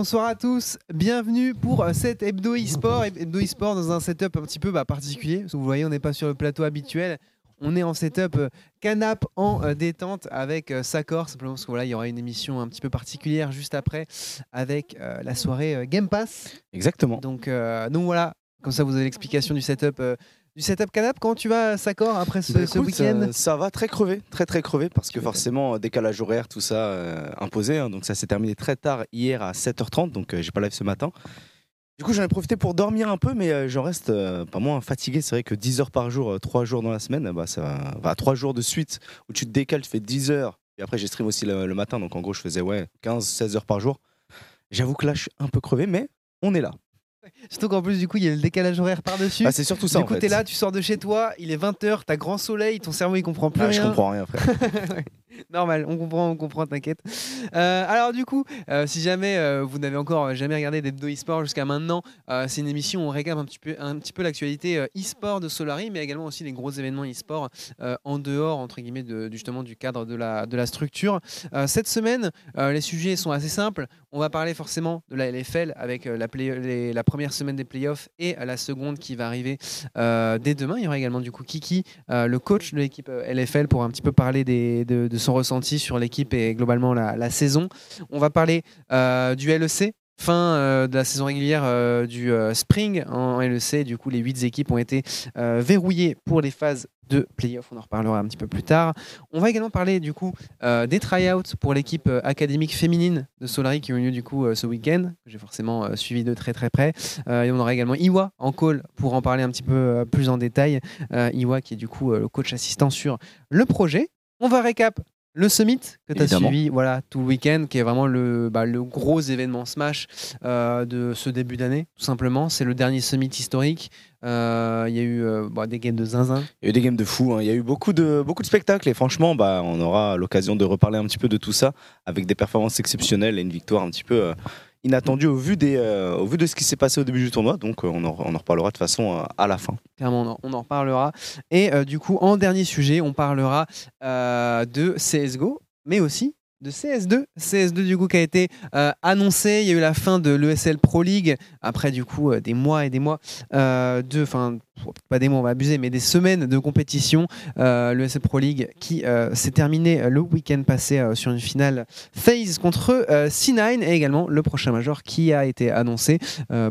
bonsoir à tous. Bienvenue pour euh, cet hebdo e-sport. Hebdo e-sport dans un setup un petit peu bah, particulier. Vous voyez, on n'est pas sur le plateau habituel. On est en setup euh, canap en euh, détente avec Sakor, simplement parce qu'il voilà, y aura une émission un petit peu particulière juste après avec la soirée Game Pass. Exactement. Donc, donc voilà, comme ça vous avez l'explication du setup du setup canap quand tu vas Sakor après ce, bah, week-end ça, va très crevé, très très crevé parce que forcément décalage horaire, tout ça imposé. Hein. donc ça s'est terminé très tard hier à 7h30, donc j'ai pas live ce matin. Du coup, j'en ai profité pour dormir un peu, mais euh, j'en reste euh, pas moins fatigué. C'est vrai que 10 heures par jour, 3 euh, jours dans la semaine, bah, ça va 3 jours de suite où tu te décales, tu fais 10 heures. Et après, j'ai stream aussi le, matin, donc en gros, je faisais ouais, 15-16 heures par jour. J'avoue que là, je suis un peu crevé, mais on est là. Surtout qu'en plus, du coup, il y a le décalage horaire par-dessus. Ah, c'est surtout ça. Du coup, t'es là, tu sors de chez toi, il est 20h, t'as grand soleil, ton cerveau il comprend plus ah, rien. Je comprends rien, frère. Normal, on comprend, on comprend, t'inquiète. Euh, alors du coup, euh, si jamais euh, vous n'avez encore jamais regardé des e-sport jusqu'à maintenant, c'est une émission où on réclame un petit peu, l'actualité e-sport de Solari, mais également aussi les gros événements e-sport en dehors entre guillemets justement du cadre de la, structure. cette semaine, les sujets sont assez simples. On va parler forcément de la LFL avec la, la première semaine des playoffs et la seconde qui va arriver dès demain. Il y aura également du coup Kiki, le coach de l'équipe LFL, pour un petit peu parler des, de, de son ressenti sur l'équipe et globalement la, saison. On va parler euh, du LEC, fin euh, de la saison régulière euh, du Spring en LEC. Du coup, les huit équipes ont été verrouillées pour les phases de playoff. On en reparlera un petit peu plus tard. On va également parler du coup des tryouts pour l'équipe académique féminine de Solari qui ont eu lieu du coup ce week-end. J'ai forcément suivi de très très près. et on aura également Iwa en call pour en parler un petit peu plus en détail. Iwa qui est du coup le coach assistant sur le projet. On va récap le Summit que tu as suivi voilà, tout le week-end, qui est vraiment le, bah, le gros événement Smash euh, de ce début d'année, tout simplement. C'est le dernier Summit historique. Euh, il y a eu euh, bah, des games de zinzin. Il y a eu des games de fou. Hein. Il y a eu beaucoup de, beaucoup de spectacles et franchement, bah, on aura l'occasion de reparler un petit peu de tout ça avec des performances exceptionnelles et une victoire un petit peu inattendu au vu, des, euh, au vu de ce qui s'est passé au début du tournoi. Donc euh, on, en, reparlera de façon euh, à la fin. Clairement, on en, reparlera. Et du coup, en dernier sujet, on parlera de CSGO, mais aussi de CS2. CS2 du coup qui a été euh, annoncé. Il y a eu la fin de l'ESL Pro League après du coup euh, des mois et des mois euh, de, enfin pas des mois on va abuser, mais des semaines de compétition. L'ESL Pro League qui s'est terminé le week-end passé sur une finale phase contre C9 et également le prochain major qui a été annoncé.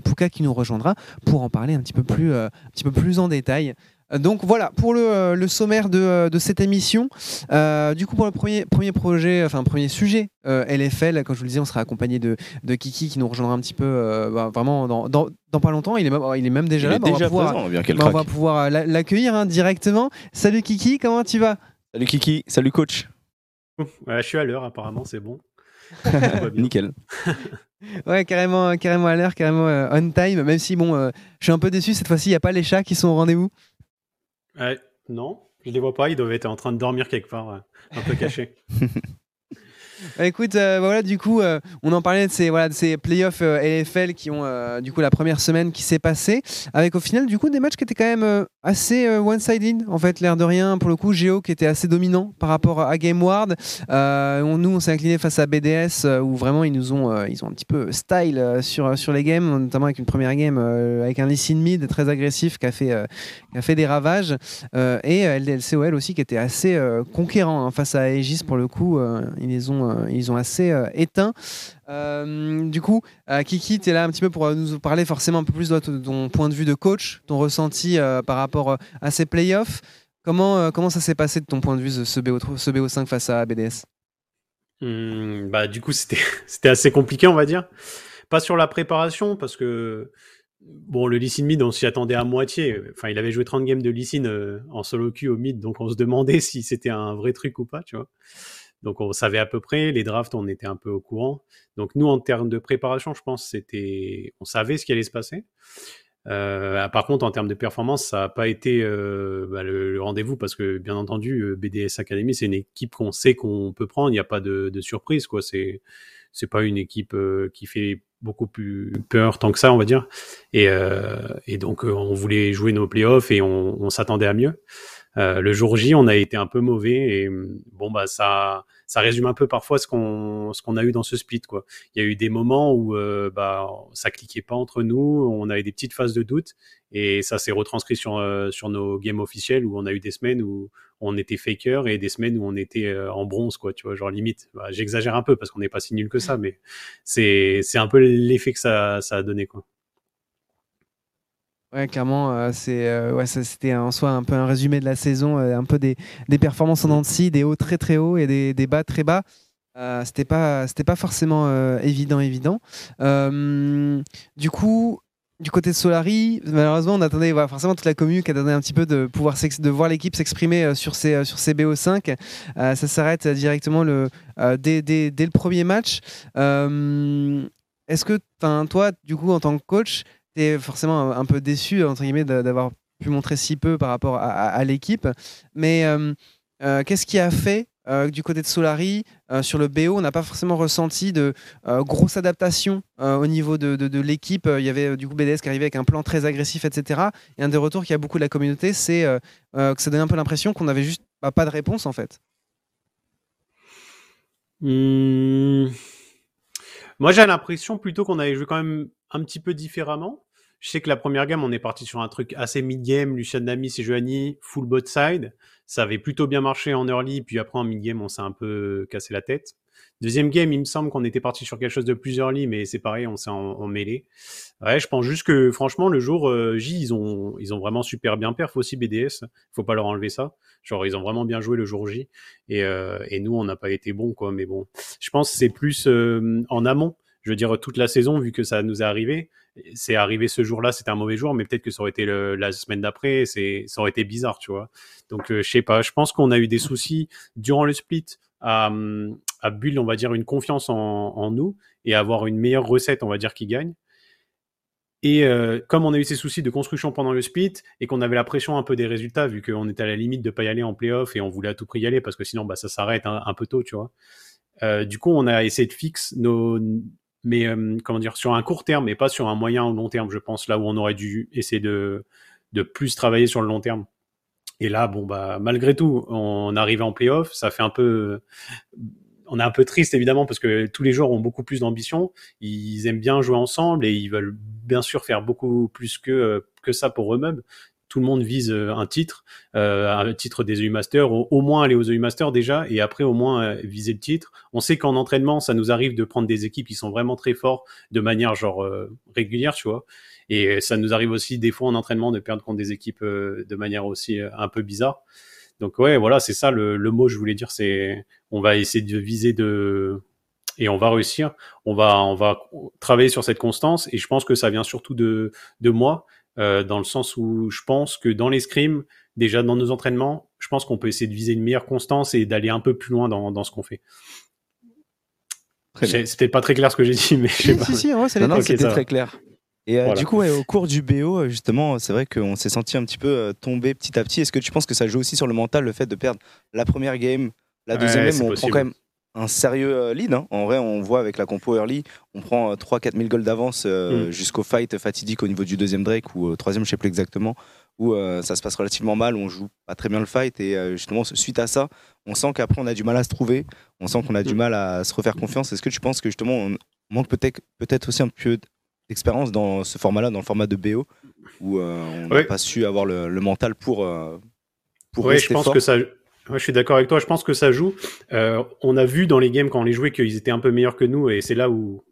Puka qui nous rejoindra pour en parler un petit peu plus, un petit peu plus en détail. Donc voilà pour le, euh, sommaire euh, de, cette émission. Euh, du coup pour le premier, premier projet, enfin premier sujet LFL, comme je vous le disais, on sera accompagné de, Kiki qui nous rejoindra un petit peu bah, vraiment dans, pas longtemps. Il est même, il est même déjà là. Bah, on, va pouvoir, bah, on va pouvoir l'accueillir hein, directement. Salut Kiki, comment tu vas? Salut Kiki, salut coach. je suis à l'heure apparemment, c'est bon. Nickel. ouais, carrément, carrément à l'heure, carrément on time. Même si bon, je suis un peu déçu cette fois-ci, il n'y a pas les chats qui sont au rendez-vous non, je les vois pas. Ils doivent être en train de dormir quelque part, euh, un peu cachés. Bah, écoute, euh, bah, voilà, du coup, euh, on en parlait de ces, voilà, de ces playoffs euh, LFL qui ont, du coup, la première semaine qui s'est passée, avec au final, du coup, des matchs qui étaient quand même assez one-sided, en fait, l'air de rien. Pour le coup, Géo qui était assez dominant par rapport à Game Ward. On, nous, on s'est incliné face à BDS, où vraiment, ils nous ont, ils ont un petit peu style sur, sur les games, notamment avec une première game avec un Lee mid très agressif qui a fait, qui a fait des ravages. et LDLCOL aussi qui était assez conquérant hein, face à Aegis, pour le coup. ils les ont euh, ils ont assez euh, éteint. Euh, du coup, Kiki, tu es là un petit peu pour nous parler forcément un peu plus de ton point de vue de coach, ton ressenti par rapport à ces playoffs. Comment, comment ça s'est passé de ton point de vue ce, BO, ce BO5 face à BDS hmm, bah, Du coup, c'était assez compliqué, on va dire. Pas sur la préparation, parce que bon, le Lee mid, on s'y attendait à moitié. Enfin, il avait joué 30 games de Lee en solo queue au mid, donc on se demandait si c'était un vrai truc ou pas, tu vois. Donc on savait à peu près, les drafts, on était un peu au courant. Donc nous, en termes de préparation, je pense, c'était, on savait ce qui allait se passer. Euh, par contre, en termes de performance, ça n'a pas été euh, bah, le, rendez-vous parce que, bien entendu, euh, BDS Academy, c'est une équipe qu'on sait qu'on peut prendre. Il n'y a pas de, surprise, quoi. C'est c'est pas une équipe qui fait beaucoup plus peur tant que ça, on va dire. Et, et donc, on voulait jouer nos playoffs et on s'attendait à mieux. Le jour J, on a été un peu mauvais et bon bah ça ça résume un peu parfois ce qu'on a eu dans ce split quoi. Il y a eu des moments où euh, bah ça cliquait pas entre nous, on avait des petites phases de doute et ça s'est retranscrit sur euh, sur nos games officiels où on a eu des semaines où on était faker et des semaines où on était euh, en bronze quoi, tu vois, genre limite. Bah, j'exagère un peu parce qu'on n'est pas si nul que ça mais c'est c'est un peu l'effet que ça ça a donné quoi. Ouais, clairement, euh, c'est euh, ouais, c'était en soi un peu un résumé de la saison, euh, un peu des, des performances en Nancy, des hauts très très hauts et des, des bas très bas. c'était pas c'était pas forcément évident évident. du coup, du côté de Solari, malheureusement, on attendait forcément toute la commune qui attendait un petit peu de pouvoir de voir l'équipe s'exprimer sur ces sur ces BO5. ça s'arrête directement le dès, dès, dès, le premier match. Est-ce que toi, du coup, en tant que coach, forcément un peu déçu, entre guillemets, d'avoir pu montrer si peu par rapport à, l'équipe. Mais euh, euh, qu'est-ce qui a fait euh, du côté de Solari, sur le BO, on n'a pas forcément ressenti de grosse adaptation au niveau de, l'équipe. Il y avait du coup BDS qui arrivait avec un plan très agressif, etc. Et un des retours qui a beaucoup de la communauté, c'est que ça donne un peu l'impression qu'on n'avait juste pas de réponse en fait. Mmh. Moi, j'ai l'impression plutôt qu'on avait joué quand même un petit peu différemment. Je sais que la première game, on est parti sur un truc assez mid-game, Lucien Namis et Johanny, full bot side. Ça avait plutôt bien marché en early, puis après en mid-game, on s'est un peu cassé la tête. Deuxième game, il me semble qu'on était parti sur quelque chose de plus early, mais c'est pareil, on s'est en, mêlé. Ouais, je pense juste que franchement, le jour euh, J, ils ont, ils ont vraiment super bien perf aussi BDS. Faut pas leur enlever ça. Genre, ils ont vraiment bien joué le jour J. Et, euh, et nous, on n'a pas été bon, quoi. Mais bon, je pense que c'est plus euh, en amont. Je veux dire, toute la saison, vu que ça nous est arrivé, c'est arrivé ce jour-là, c'était un mauvais jour, mais peut-être que ça aurait été la semaine d'après, c'est, ça aurait été bizarre, tu vois. Donc, euh, je sais pas, je pense qu'on a eu des soucis durant le split à, build, on va dire, une confiance en, nous et avoir une meilleure recette, on va dire, qui gagne. Et euh, comme on a eu ces soucis de construction pendant le split et qu'on avait la pression un peu des résultats, vu qu'on était à la limite de pas y aller en playoff et on voulait à tout prix y aller parce que sinon bah, ça s'arrête un, peu tôt, tu vois. Euh, du coup, on a essayé de fixer nos, mais euh, comment dire, sur un court terme et pas sur un moyen ou long terme, je pense, là où on aurait dû essayer de, de plus travailler sur le long terme. Et là, bon, bah, malgré tout, on arrive en playoff, ça fait un peu, on est un peu triste évidemment parce que tous les joueurs ont beaucoup plus d'ambition, ils aiment bien jouer ensemble et ils veulent bien sûr faire beaucoup plus que, que ça pour eux-mêmes tout le monde vise euh, un titre, euh, un titre des EU Masters, au, moins aller aux EU Masters déjà, et après au moins euh, viser le titre. On sait qu'en entraînement, ça nous arrive de prendre des équipes qui sont vraiment très forts de manière genre régulière, tu vois. Et ça nous arrive aussi des fois en entraînement de perdre contre des équipes de manière aussi un peu bizarre. Donc ouais, voilà, c'est ça le, le, mot que je voulais dire, c'est on va essayer de viser de et on va réussir. On va on va travailler sur cette constance et je pense que ça vient surtout de de moi euh, dans le sens où je pense que dans les scrims, déjà dans nos entraînements, je pense qu'on peut essayer de viser une meilleure constance et d'aller un peu plus loin dans, dans ce qu'on fait. C'était pas très clair ce que j'ai dit, mais je sais pas. Si, si, c'était très clair. Et euh, du coup, au cours du BO, justement, c'est vrai qu'on s'est senti un petit peu euh, tomber petit à petit. Est-ce que tu penses que ça joue aussi sur le mental, le fait de perdre la première game, la deuxième game, on prend quand même un sérieux euh, lead. Hein. En vrai, on voit avec la compo early, on prend 3-4 000 goals d'avance euh, mm. jusqu'au fight fatidique au niveau du deuxième Drake ou troisième, je sais plus exactement, où euh, ça se passe relativement mal, on joue pas très bien le fight et justement suite à ça, on sent qu'après on a du mal à se trouver, on sent qu'on a du mm. mal à se refaire confiance. Est-ce que tu penses que justement on manque peut-être peut-être aussi un peu d'expérience dans ce format-là, dans le format de BO, où on n'a pas su avoir le, mental pour pour oui, je pense que ça je suis d'accord avec toi. Je pense que ça joue. Euh, on a vu dans les games quand on les jouait qu'ils étaient un peu meilleurs que nous, et c'est là où,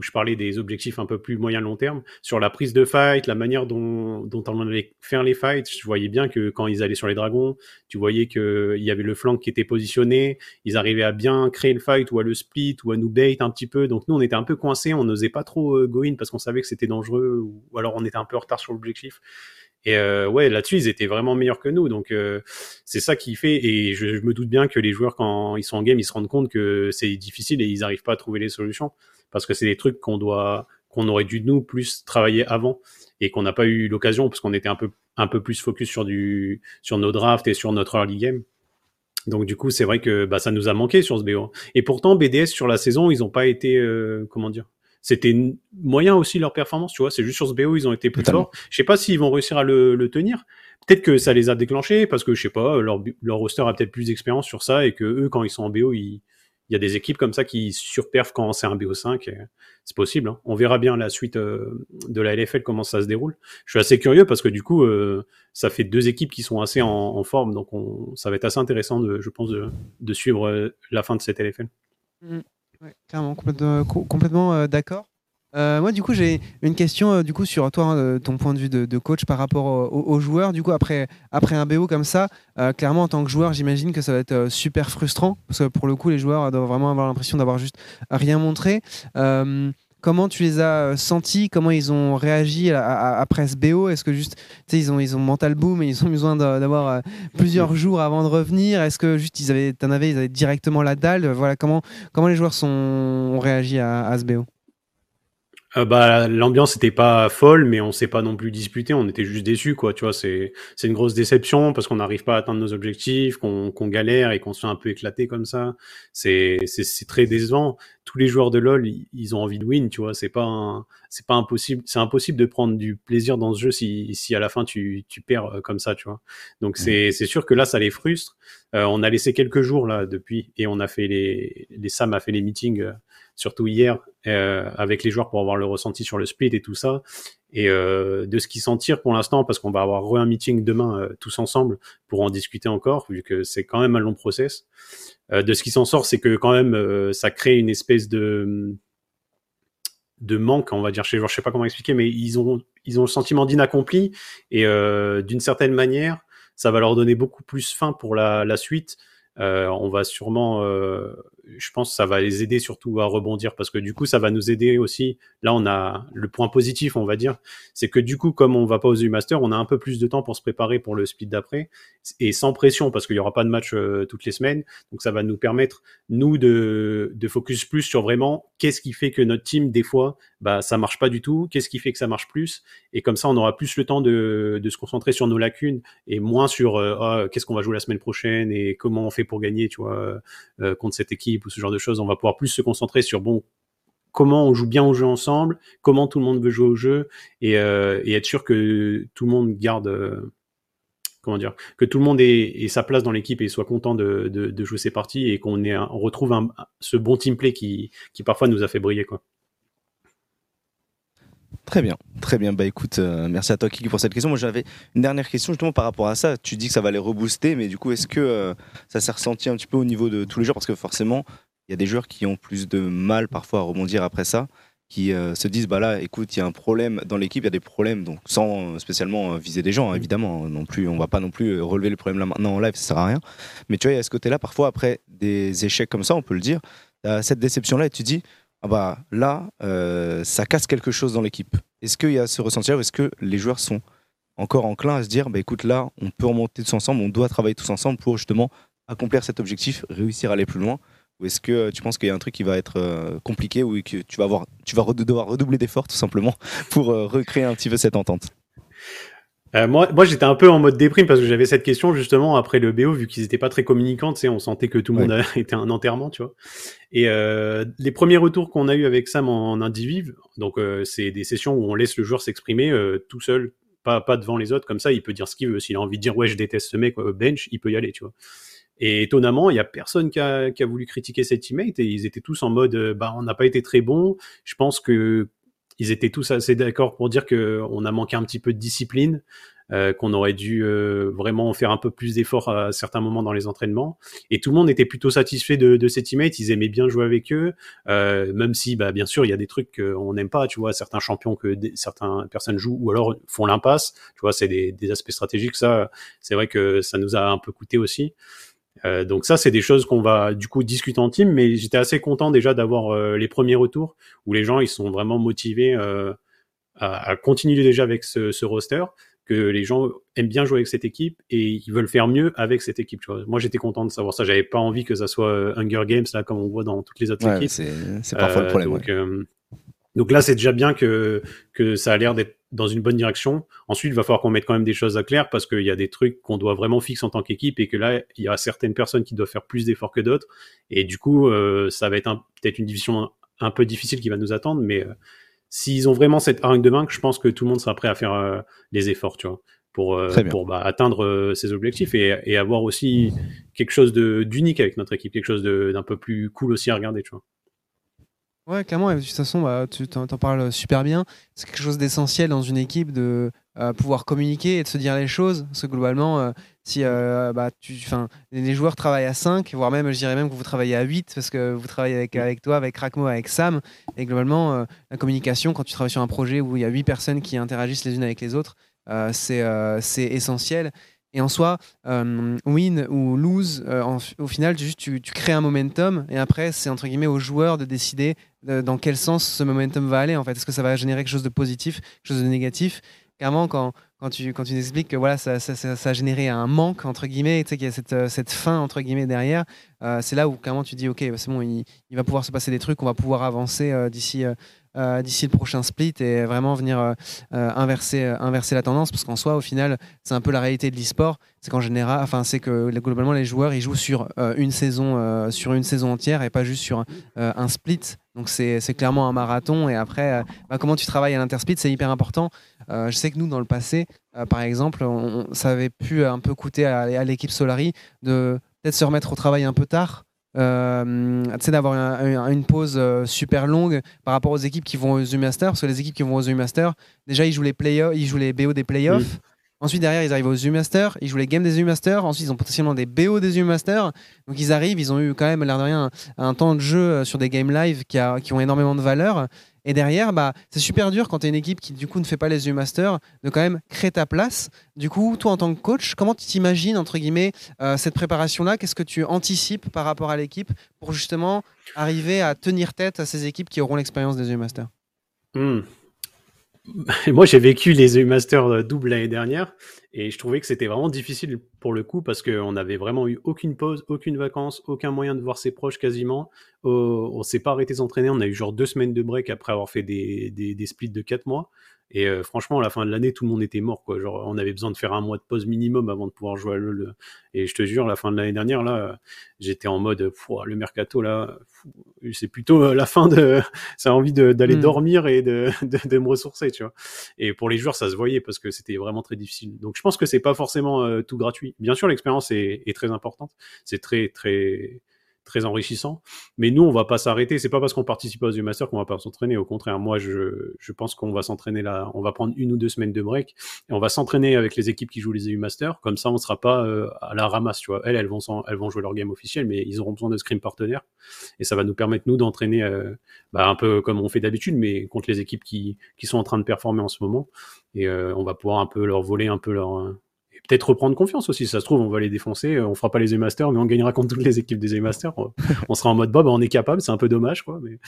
je parlais des objectifs un peu plus moyen long terme sur la prise de fight, la manière dont, on allait faire les fights. Je voyais bien que quand ils allaient sur les dragons, tu voyais qu'il y avait le flank qui était positionné, ils arrivaient à bien créer le fight ou à le split ou à nous bait un petit peu. Donc nous, on était un peu coincés, on n'osait pas trop euh, go in parce qu'on savait que c'était dangereux ou alors on était un peu en retard sur l'objectif. Et euh, ouais, là-dessus, ils étaient vraiment meilleurs que nous. Donc euh, c'est ça qui fait. Et je, me doute bien que les joueurs, quand ils sont en game, ils se rendent compte que c'est difficile et ils n'arrivent pas à trouver les solutions parce que c'est des trucs qu'on doit, qu'on aurait dû nous plus travailler avant et qu'on n'a pas eu l'occasion parce qu'on était un peu, un peu plus focus sur du, sur nos drafts et sur notre early game. Donc du coup, c'est vrai que bah, ça nous a manqué sur ce BO. Et pourtant, BDS sur la saison, ils n'ont pas été, euh, comment dire, c'était moyen aussi leur performance, tu vois. C'est juste sur ce BO, ils ont été plus forts. Je sais pas s'ils vont réussir à le, tenir. Peut-être que ça les a déclenchés parce que je sais pas, leur, leur roster a peut-être plus d'expérience sur ça et que eux, quand ils sont en BO, il y a des équipes comme ça qui surperfent quand c'est un BO5. C'est possible. Hein. On verra bien la suite euh, de la LFL comment ça se déroule. Je suis assez curieux parce que du coup, euh, ça fait deux équipes qui sont assez en, forme, donc on, ça va être assez intéressant, de, je pense, de, suivre euh, la fin de cette LFL. Clairement, complètement, d'accord. moi, du coup, j'ai une question du coup sur toi, hein, ton point de vue de, coach par rapport aux, joueurs. Du coup, après, après un BO comme ça, clairement, en tant que joueur, j'imagine que ça va être super frustrant parce que pour le coup, les joueurs doivent vraiment avoir l'impression d'avoir juste rien montré. Comment tu les as euh, sentis? Comment ils ont réagi après ce BO Est-ce que juste, ils ont, ils ont mental boom et ils ont besoin d'avoir euh, plusieurs jours avant de revenir? Est-ce que juste ils avaient, en avais, ils avaient directement la dalle? Voilà, comment, comment les joueurs sont, ont réagi à, à ce BO euh, bah, l'ambiance n'était pas folle, mais on s'est pas non plus disputé. On était juste déçus, quoi. Tu vois, c'est c'est une grosse déception parce qu'on n'arrive pas à atteindre nos objectifs, qu'on qu'on galère et qu'on se fait un peu éclater comme ça. C'est c'est très décevant. Tous les joueurs de LoL, ils, ont envie de win, tu vois. C'est pas c'est pas impossible. C'est impossible de prendre du plaisir dans ce jeu si si à la fin tu tu perds euh, comme ça, tu vois. Donc c'est c'est sûr que là, ça les frustre. Euh, on a laissé quelques jours là depuis et on a fait les les Sam a fait les meetings surtout hier, euh, avec les joueurs pour avoir le ressenti sur le split et tout ça. Et euh, de ce qu'ils s'en tirent pour l'instant, parce qu'on va avoir re un meeting demain euh, tous ensemble pour en discuter encore, vu que c'est quand même un long process. de ce qui s'en sort, c'est que quand même, ça crée une espèce de de manque, on va dire chez les joueurs. Je sais pas comment expliquer, mais ils ont ils ont le sentiment d'inaccompli et d'une certaine manière, ça va leur donner beaucoup plus faim pour la, la suite. on va sûrement je pense que ça va les aider surtout à rebondir parce que du coup, ça va nous aider aussi. Là, on a le point positif, on va dire, c'est que du coup, comme on va pas aux U-Master, on a un peu plus de temps pour se préparer pour le split d'après et sans pression parce qu'il y aura pas de match euh, toutes les semaines. Donc, ça va nous permettre, nous, de, focus plus sur vraiment qu'est-ce qui fait que notre team, des fois, bah, ça marche pas du tout. Qu'est-ce qui fait que ça marche plus? Et comme ça, on aura plus le temps de, de se concentrer sur nos lacunes et moins sur euh, ah, qu'est-ce qu'on va jouer la semaine prochaine et comment on fait pour gagner, tu vois, euh, contre cette équipe ou ce genre de choses. On va pouvoir plus se concentrer sur bon comment on joue bien au jeu ensemble, comment tout le monde veut jouer au jeu et, euh, être sûr que tout le monde garde euh, comment dire que tout le monde ait, sa place dans l'équipe et soit content de, jouer ses parties et qu'on on retrouve ce bon team play qui, qui parfois nous a fait briller quoi. Très bien, très bien. Bah écoute, euh, merci à toi Kiki pour cette question. Moi j'avais une dernière question justement par rapport à ça. Tu dis que ça va les rebooster, mais du coup est-ce que euh, ça s'est ressenti un petit peu au niveau de tous les joueurs? Parce que forcément, il y a des joueurs qui ont plus de mal parfois à rebondir après ça, qui euh, se disent bah là, écoute, il y a un problème dans l'équipe, il y a des problèmes, donc sans spécialement viser des gens, hein, évidemment. Hein, non plus, on va pas non plus relever le problème là maintenant en live, ça sert à rien. Mais tu vois, il y a ce côté-là, parfois après des échecs comme ça, on peut le dire, cette déception-là, et tu dis ah bah là, euh, ça casse quelque chose dans l'équipe. Est-ce qu'il y a ce ressenti est-ce que les joueurs sont encore enclins à se dire, bah écoute, là, on peut remonter tous ensemble, on doit travailler tous ensemble pour justement accomplir cet objectif, réussir à aller plus loin? Ou est-ce que tu penses qu'il y a un truc qui va être euh, compliqué ou que tu vas, avoir, tu vas devoir redoubler d'efforts tout simplement pour euh, recréer un petit peu cette entente? Euh, moi, moi j'étais un peu en mode déprime parce que j'avais cette question justement après le BO, vu qu'ils étaient pas très communicants, tu sais, on sentait que tout le monde était un enterrement, tu vois. Et euh, les premiers retours qu'on a eu avec Sam en, en indivive, donc euh, c'est des sessions où on laisse le joueur s'exprimer tout seul, pas, pas devant les autres, comme ça, il peut dire ce qu'il veut. S'il a envie de dire ouais, je déteste ce mec, bench, il peut y aller, tu vois. Et étonnamment, il y a personne qui a, qui a voulu critiquer cette teammate et ils étaient tous en mode bah on n'a pas été très bon. Je pense que ils étaient tous assez d'accord pour dire que on a manqué un petit peu de discipline, euh, qu'on aurait dû euh, vraiment faire un peu plus d'efforts à certains moments dans les entraînements. Et tout le monde était plutôt satisfait de, de ses teammates. Ils aimaient bien jouer avec eux, euh, même si, bah, bien sûr, il y a des trucs qu'on n'aime pas. Tu vois, certains champions que certaines personnes jouent ou alors font l'impasse. Tu vois, c'est des, des aspects stratégiques. Ça, c'est vrai que ça nous a un peu coûté aussi. Euh, donc ça, c'est des choses qu'on va du coup discuter en team, mais j'étais assez content déjà d'avoir euh, les premiers retours où les gens ils sont vraiment motivés euh, à, à, continuer déjà avec ce, ce, roster, que les gens aiment bien jouer avec cette équipe et ils veulent faire mieux avec cette équipe. Tu vois. Moi, j'étais content de savoir ça. J'avais pas envie que ça soit Hunger Games là comme on voit dans toutes les autres équipes. C'est parfois le problème. Donc, donc là, c'est déjà bien que, que ça a l'air d'être dans une bonne direction. Ensuite, il va falloir qu'on mette quand même des choses à clair parce qu'il y a des trucs qu'on doit vraiment fixer en tant qu'équipe et que là, il y a certaines personnes qui doivent faire plus d'efforts que d'autres. Et du coup, euh, ça va être peut-être une division un peu difficile qui va nous attendre, mais s'ils ont vraiment cette hargne de vaincre, je pense que tout le monde sera prêt à faire les efforts, tu vois pour, pour bah, atteindre ses objectifs et, et, avoir aussi quelque chose d'unique avec notre équipe, quelque chose d'un peu plus cool aussi à regarder, tu vois. Ouais, clairement, et de toute façon, bah, tu t'en, parles super bien. C'est quelque chose d'essentiel dans une équipe de euh, pouvoir communiquer et de se dire les choses. Parce que globalement, euh, si euh, bah, tu, les joueurs travaillent à 5, voire même, je dirais même que vous travaillez à 8, parce que vous travaillez avec, avec toi, avec Rakmo, avec Sam. Et globalement, la communication, quand tu travailles sur un projet où il y a 8 personnes qui interagissent les unes avec les autres, c'est, essentiel. Et en soi, win ou lose, au final, tu, tu, crées un momentum et après, c'est entre guillemets aux joueurs de décider dans quel sens ce momentum va aller. En fait, est-ce que ça va générer quelque chose de positif, quelque chose de négatif? Clairement, quand, tu, tu expliques que voilà, ça, a généré un manque, entre guillemets, tu qu'il y a cette, euh, fin, entre guillemets, derrière, c'est là où clairement tu dis, ok, bah, c'est bon, il, va pouvoir se passer des trucs, on va pouvoir avancer d'ici euh, le prochain split et vraiment venir euh, euh, inverser, inverser la tendance parce qu'en soi, au final, c'est un peu la réalité de l'e-sport. C'est qu'en général, enfin, c'est que globalement, les joueurs ils jouent sur une saison, sur une saison entière et pas juste sur un split. Donc c'est clairement un marathon. Et après, bah, comment tu travailles à l'intersplit, c'est hyper important. je sais que nous, dans le passé, par exemple, on, ça avait pu un peu coûter à l'équipe Solari de peut-être se remettre au travail un peu tard euh, d'avoir une pause euh, super longue par rapport aux équipes qui vont aux U-Masters, parce que les équipes qui vont aux U-Masters, déjà ils jouent les, ils jouent les BO des playoffs. Ensuite, derrière, ils arrivent aux U-Masters, ils jouent les games des U-Masters. Ensuite, ils ont potentiellement des BO des U-Masters. Donc, ils arrivent, ils ont eu quand même, l'air de rien, un, temps de jeu euh, sur des game live qui ont énormément de valeur. Et derrière, bah, c'est super dur quand tu es une équipe qui, du coup, ne fait pas les U-Masters, de quand même créer ta place. Du coup, toi, en tant que coach, comment tu t'imagines, entre guillemets, euh, cette préparation-là? Qu'est-ce que tu anticipes par rapport à l'équipe pour justement arriver à tenir tête à ces équipes qui auront l'expérience des U-Masters hmm. Moi, j'ai vécu les EU Masters euh, double l'année dernière et je trouvais que c'était vraiment difficile pour le coup parce qu'on n'avait vraiment eu aucune pause, aucune vacances, aucun moyen de voir ses proches quasiment. Oh, on s'est pas arrêté d'entraîner. On a eu genre deux semaines de break après avoir fait des splits de quatre mois. Et euh, franchement, à la fin de l'année, tout le monde était mort. Quoi. Genre, on avait besoin de faire un mois de pause minimum avant de pouvoir jouer à LoL. Et je te jure, la fin de l'année dernière, là, j'étais en mode, le mercato, là, c'est plutôt euh, la fin de. ça a envie d'aller hmm. dormir et de, de, me ressourcer, tu vois. Et pour les joueurs, ça se voyait parce que c'était vraiment très difficile. Donc, je pense que c'est pas forcément euh, tout gratuit. Bien sûr, l'expérience est, est, très importante. C'est très, très très enrichissant. Mais nous, on va pas s'arrêter. C'est pas parce qu'on participe aux U-Masters qu'on va pas s'entraîner. Au contraire, moi, je, je pense qu'on va s'entraîner là. On va prendre une ou deux semaines de break et on va s'entraîner avec les équipes qui jouent les EU-Masters. Comme ça, on sera pas euh, à la ramasse, tu vois. Elles, elles vont, elles vont jouer leur game officiel, mais ils auront besoin de scrim partenaires. Et ça va nous permettre, nous, d'entraîner euh, bah, un peu comme on fait d'habitude, mais contre les équipes qui, qui sont en train de performer en ce moment. Et euh, on va pouvoir un peu leur voler un peu leur peut-être reprendre confiance aussi. ça se trouve, on va les défoncer, euh, on fera pas les E-Masters, mais on gagnera contre toutes les équipes des E-Masters. on sera en mode, Bob, on est capable, c'est un peu dommage, quoi. Mais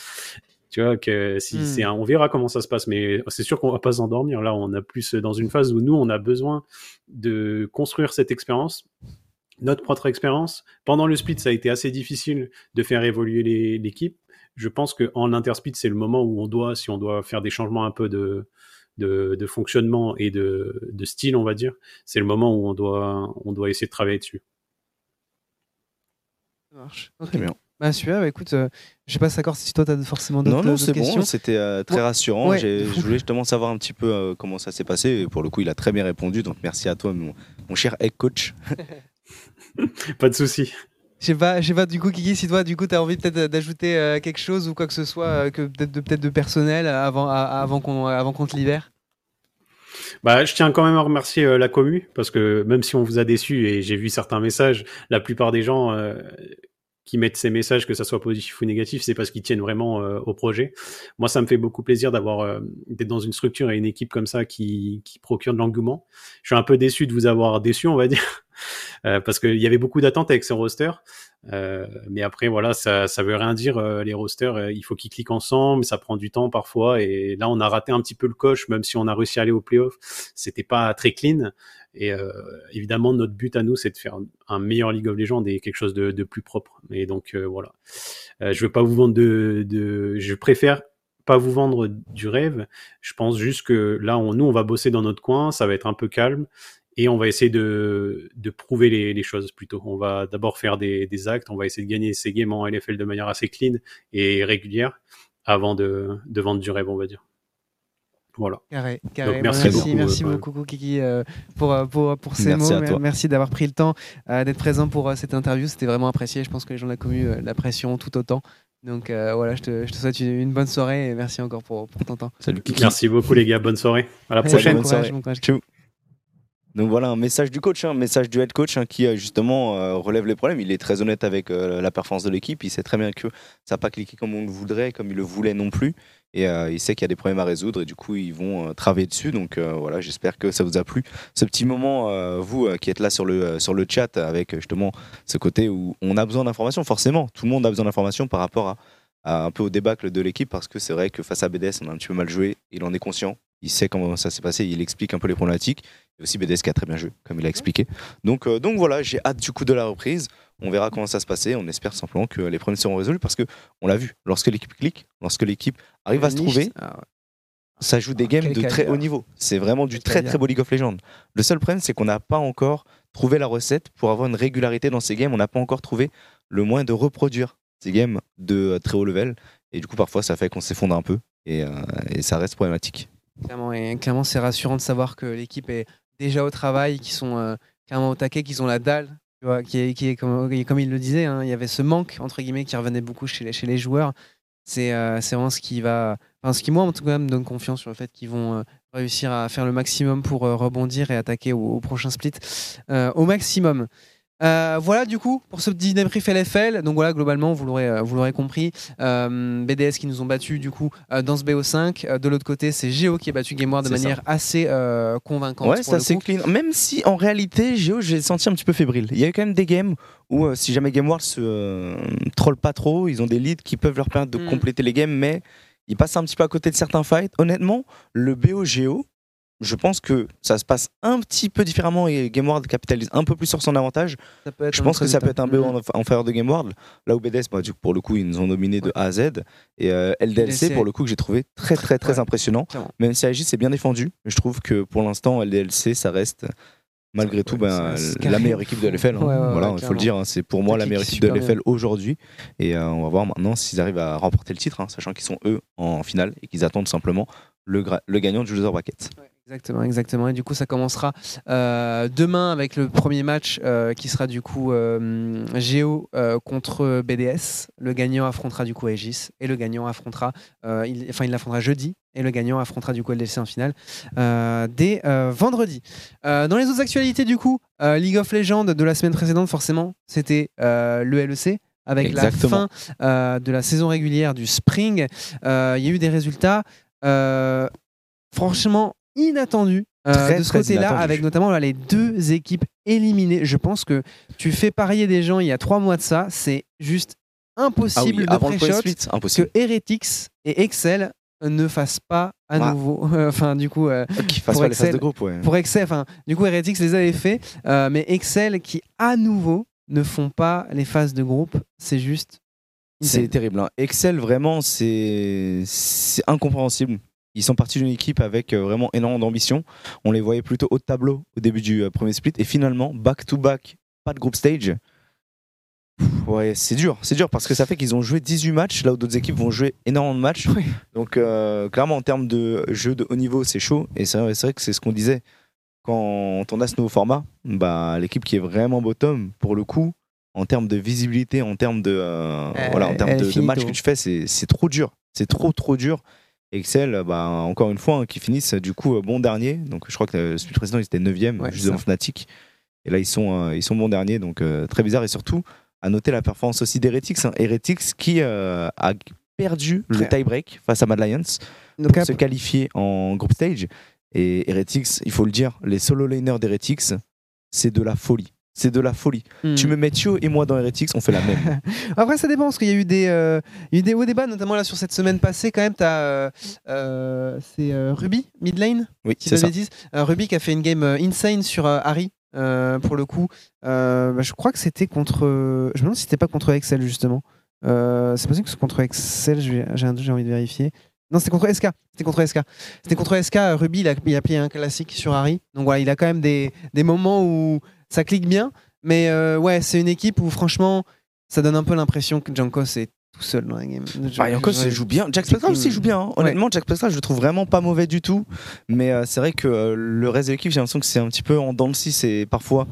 tu vois, que si hmm. c'est on verra comment ça se passe, mais c'est sûr qu'on va pas s'endormir. Là, on a plus dans une phase où nous, on a besoin de construire cette expérience notre propre expérience. Pendant le split, ça a été assez difficile de faire évoluer l'équipe. Je pense qu'en intersplit, c'est le moment où on doit, si on doit faire des changements un peu de, de, fonctionnement et de, style, on va dire, c'est le moment où on doit, on doit essayer de travailler dessus. Ça marche. Très bien. Bah, super, bah, écoute, euh, je sais pas d'accord si toi tu as forcément d'autres questions. Non, non, c'est bon, c'était euh, très rassurant. Je voulais justement savoir un petit peu euh, comment ça s'est passé. Et pour le coup, il a très bien répondu. Donc merci à toi, mon, mon cher egg coach. pas de souci. Je sais pas, pas du coup, Kiki, si toi, du coup, tu as envie peut-être d'ajouter quelque chose ou quoi que ce soit, que peut-être de, personnel avant, avant qu'on avant te libère? Bah, je tiens quand même à remercier euh, la commu parce que même si on vous a déçu et j'ai vu certains messages, la plupart des gens euh, qui mettent ces messages, que ça soit positif ou négatif, c'est parce qu'ils tiennent vraiment euh, au projet. Moi, ça me fait beaucoup plaisir d'avoir d'être dans une structure et une équipe comme ça qui, qui procure de l'engouement. Je suis un peu déçu de vous avoir déçu, on va dire. Euh, parce qu'il y avait beaucoup d'attentes avec ce roster. Euh, mais après, voilà, ça, ça veut rien dire. Euh, les rosters, il faut qu'ils cliquent ensemble, ça prend du temps parfois. Et là, on a raté un petit peu le coche, même si on a réussi à aller au playoff. C'était pas très clean. Et évidemment, notre but à nous, c'est de faire un meilleur League of Legends et quelque chose de, plus propre. Et donc voilà, je veux pas vous vendre de, je préfère pas vous vendre du rêve. Je pense juste que là, nous, on va bosser dans notre coin, ça va être un peu calme et on va essayer de, de prouver les, les, choses plutôt. On va d'abord faire des, des, actes, on va essayer de gagner ces games en LFL de manière assez clean et régulière avant de, de vendre du rêve, on va dire. Voilà. Carré, carré. Donc, Bon, merci merci, beaucoup, merci euh, beaucoup, Kiki, euh, pour, euh, pour, pour ces Merci mots. à toi. Merci d'avoir pris le temps euh, d'être présent pour cette interview. C'était vraiment apprécié. Je pense que les gens de la commu l'apprécieront tout autant. Donc euh, voilà, je te, je te souhaite une, une bonne soirée et merci encore pour, pour ton temps. Salut Kiki. Merci beaucoup, les gars. Bonne soirée. À la Allez, prochaine. bon courage, bon courage. Ciao. Donc voilà un message du coach, un message du head coach hein, qui euh, justement euh, relève les problèmes. Il est très honnête avec euh, la performance de l'équipe. Il sait très bien que ça n'a pas cliqué comme on le voudrait, comme il le voulait non plus. Et il sait qu'il y a des problèmes à résoudre et du coup ils vont travailler dessus. Donc voilà, j'espère que ça vous a plu. Ce petit moment, vous qui êtes là sur le, chat avec justement ce côté où on a besoin d'informations, forcément. Tout le monde a besoin d'informations par rapport à, à un peu au débâcle de l'équipe parce que c'est vrai que face à BDS, on a un petit peu mal joué. Il en est conscient. Il sait comment ça s'est passé. Il explique un peu les problématiques. Et aussi BDS qui a très bien joué, comme il a expliqué. Donc, euh, donc voilà, j'ai hâte du coup de la reprise. On verra comment ça se passer. On espère simplement que les problèmes seront résolus parce que on l'a vu. Lorsque l'équipe clique, lorsque l'équipe arrive à se trouver, ah ça joue des Ah, games de très haut niveau. C'est vraiment du très très beau League of Legends. Le seul problème, c'est qu'on n'a pas encore trouvé la recette pour avoir une régularité dans ces games. On n'a pas encore trouvé le moyen de reproduire ces games de euh, très haut level. Et du coup, parfois, ça fait qu'on s'effondre un peu et, euh, et ça reste problématique. Clairement, c'est rassurant de savoir que l'équipe est déjà au travail, qu'ils sont euh, clairement au taquet, qu'ils ont la dalle. Qui est, qui est comme, comme il le disait, hein, il y avait ce manque entre guillemets qui revenait beaucoup chez les, chez les joueurs. C'est euh, vraiment ce qui va, ce qui moi en tout cas me donne confiance sur le fait qu'ils vont euh, réussir à faire le maximum pour euh, rebondir et attaquer au, prochain split au maximum. Euh, voilà du coup pour ce petit débrief LFL. Donc voilà globalement vous l'aurez euh, vous l'aurez compris. Euh, BDS qui nous ont battu du coup euh, dans ce BO5. Euh, de l'autre côté c'est Géo qui a battu Game War de ça. manière assez convaincante. Ouais, ça c'est clean. Même si en réalité, Géo, j'ai senti un petit peu fébrile. Il y a eu quand même des games où, si jamais Game World se troll pas trop, ils ont des leads qui peuvent leur permettre de Mm. compléter les games, mais ils passent un petit peu à côté de certains fights. Honnêtement, le BO Géo, je pense que ça se passe un petit peu différemment et Game World capitalise un peu plus sur son avantage. Ça peut être Je pense que ça peut être un BO Mhm. en, en faveur de Game World. Là où BDS, bah, pour le coup, ils nous ont dominé de A à Z. Et euh, LDLC, pour le coup, que j'ai trouvé très, très, très Ouais, impressionnant. Même si Aegis est bien défendu, je trouve que pour l'instant, LDLC, ça reste malgré tout ben, la meilleure équipe de LFL. hein. Ouais, ouais, ouais, voilà, il faut le dire. hein, c'est pour moi la meilleure équipe de LFL aujourd'hui. Et euh, on va voir maintenant s'ils arrivent à remporter le titre, hein, sachant qu'ils sont eux en finale et qu'ils attendent simplement le gagnant du loser bracket. Exactement, exactement. Et du coup, ça commencera euh, demain avec le premier match euh, qui sera du coup euh, Géo contre BDS. Le gagnant affrontera du coup Aegis et le gagnant affrontera, il, enfin il l'affrontera jeudi et le gagnant affrontera du coup LDC en finale dès vendredi. Dans les autres actualités du coup, League of Legends de la semaine précédente forcément, c'était le LEC avec Exactement. la fin de la saison régulière du Spring. Il y a eu des résultats franchement inattendus euh, de ce côté-là, avec notamment là, les deux équipes éliminées. Je pense que tu fais parier des gens il y a trois mois de ça, c'est juste impossible de Ah avant le premier pré-shot split, que impossible. Heretics et Excel ne fassent pas à Ah. nouveau. Enfin, du coup, euh, Qu'ils fassent pour pas les phases Excel, de groupe, ouais. pour Excel, enfin, du coup, Heretics les avait fait, euh, mais Excel qui à nouveau ne font pas les phases de groupe, c'est juste. C'est terrible. hein. Excel, vraiment, c'est c'est incompréhensible. Ils sont partis d'une équipe avec euh, vraiment énormément d'ambition. On les voyait plutôt haut de tableau au début du euh, premier split. Et finalement, back-to-back, pas de group stage. Ouais, c'est dur. C'est dur parce que ça fait qu'ils ont joué 18 matchs, là où d'autres équipes vont jouer énormément de matchs. Oui. Donc, euh, clairement, en termes de jeu de haut niveau, c'est chaud. Et c'est vrai, que c'est ce qu'on disait. Quand on a ce nouveau format, bah, l'équipe qui est vraiment bottom, pour le coup, en termes de visibilité, en termes de, euh, Euh, voilà, en termes de, de finit match tôt. que tu fais, c'est trop dur. C'est trop, trop dur. Excel, bah, encore une fois, hein, qui finissent du coup euh, bon dernier. Donc je crois que le split précédent, ils étaient 9ème, Ouais, juste c'est devant. Fnatic. Et là, ils sont, euh, ils sont bons derniers. Donc euh, très bizarre. Et surtout, à noter la performance aussi d'Heretics. hein. Heretics qui euh, a perdu le tie-break face à Mad Lions pour se qualifier en group stage. Et Heretics, il faut le dire, les solo laners d'Heretics, c'est de la folie. C'est de la folie. hmm. Tu me mets Thio et moi dans Heretics, on fait la même. Après, ça dépend parce qu'il y a eu des, euh, il y a eu des hauts débats, notamment là sur cette semaine passée. Quand même, t'as, euh, euh, c'est euh, Ruby mid lane, Oui, si c'est ça. Euh, Ruby qui a fait une game insane sur Harry. pour le coup, bah, je crois que c'était contre. Je me demande si c'était pas contre Excel justement. C'est possible que c'est contre Excel. J'ai un doute, j'ai envie de vérifier. Non, c'était contre SK. C'était contre SK. C'était contre SK. Ruby, il a, il a plié un classique sur Harry. Donc voilà, il a quand même des, des moments où ça clique bien. Mais euh, ouais, c'est une équipe où franchement, ça donne un peu l'impression que Jankos est tout seul dans la game. Bah, Yankos je- joue bien. Jack Spectra aussi joue bien. hein. Honnêtement, Jack Spectra, je le trouve vraiment pas mauvais du tout. Mais euh, c'est vrai que euh, le reste de l'équipe, j'ai l'impression que c'est un petit peu en dents de scie. C'est parfois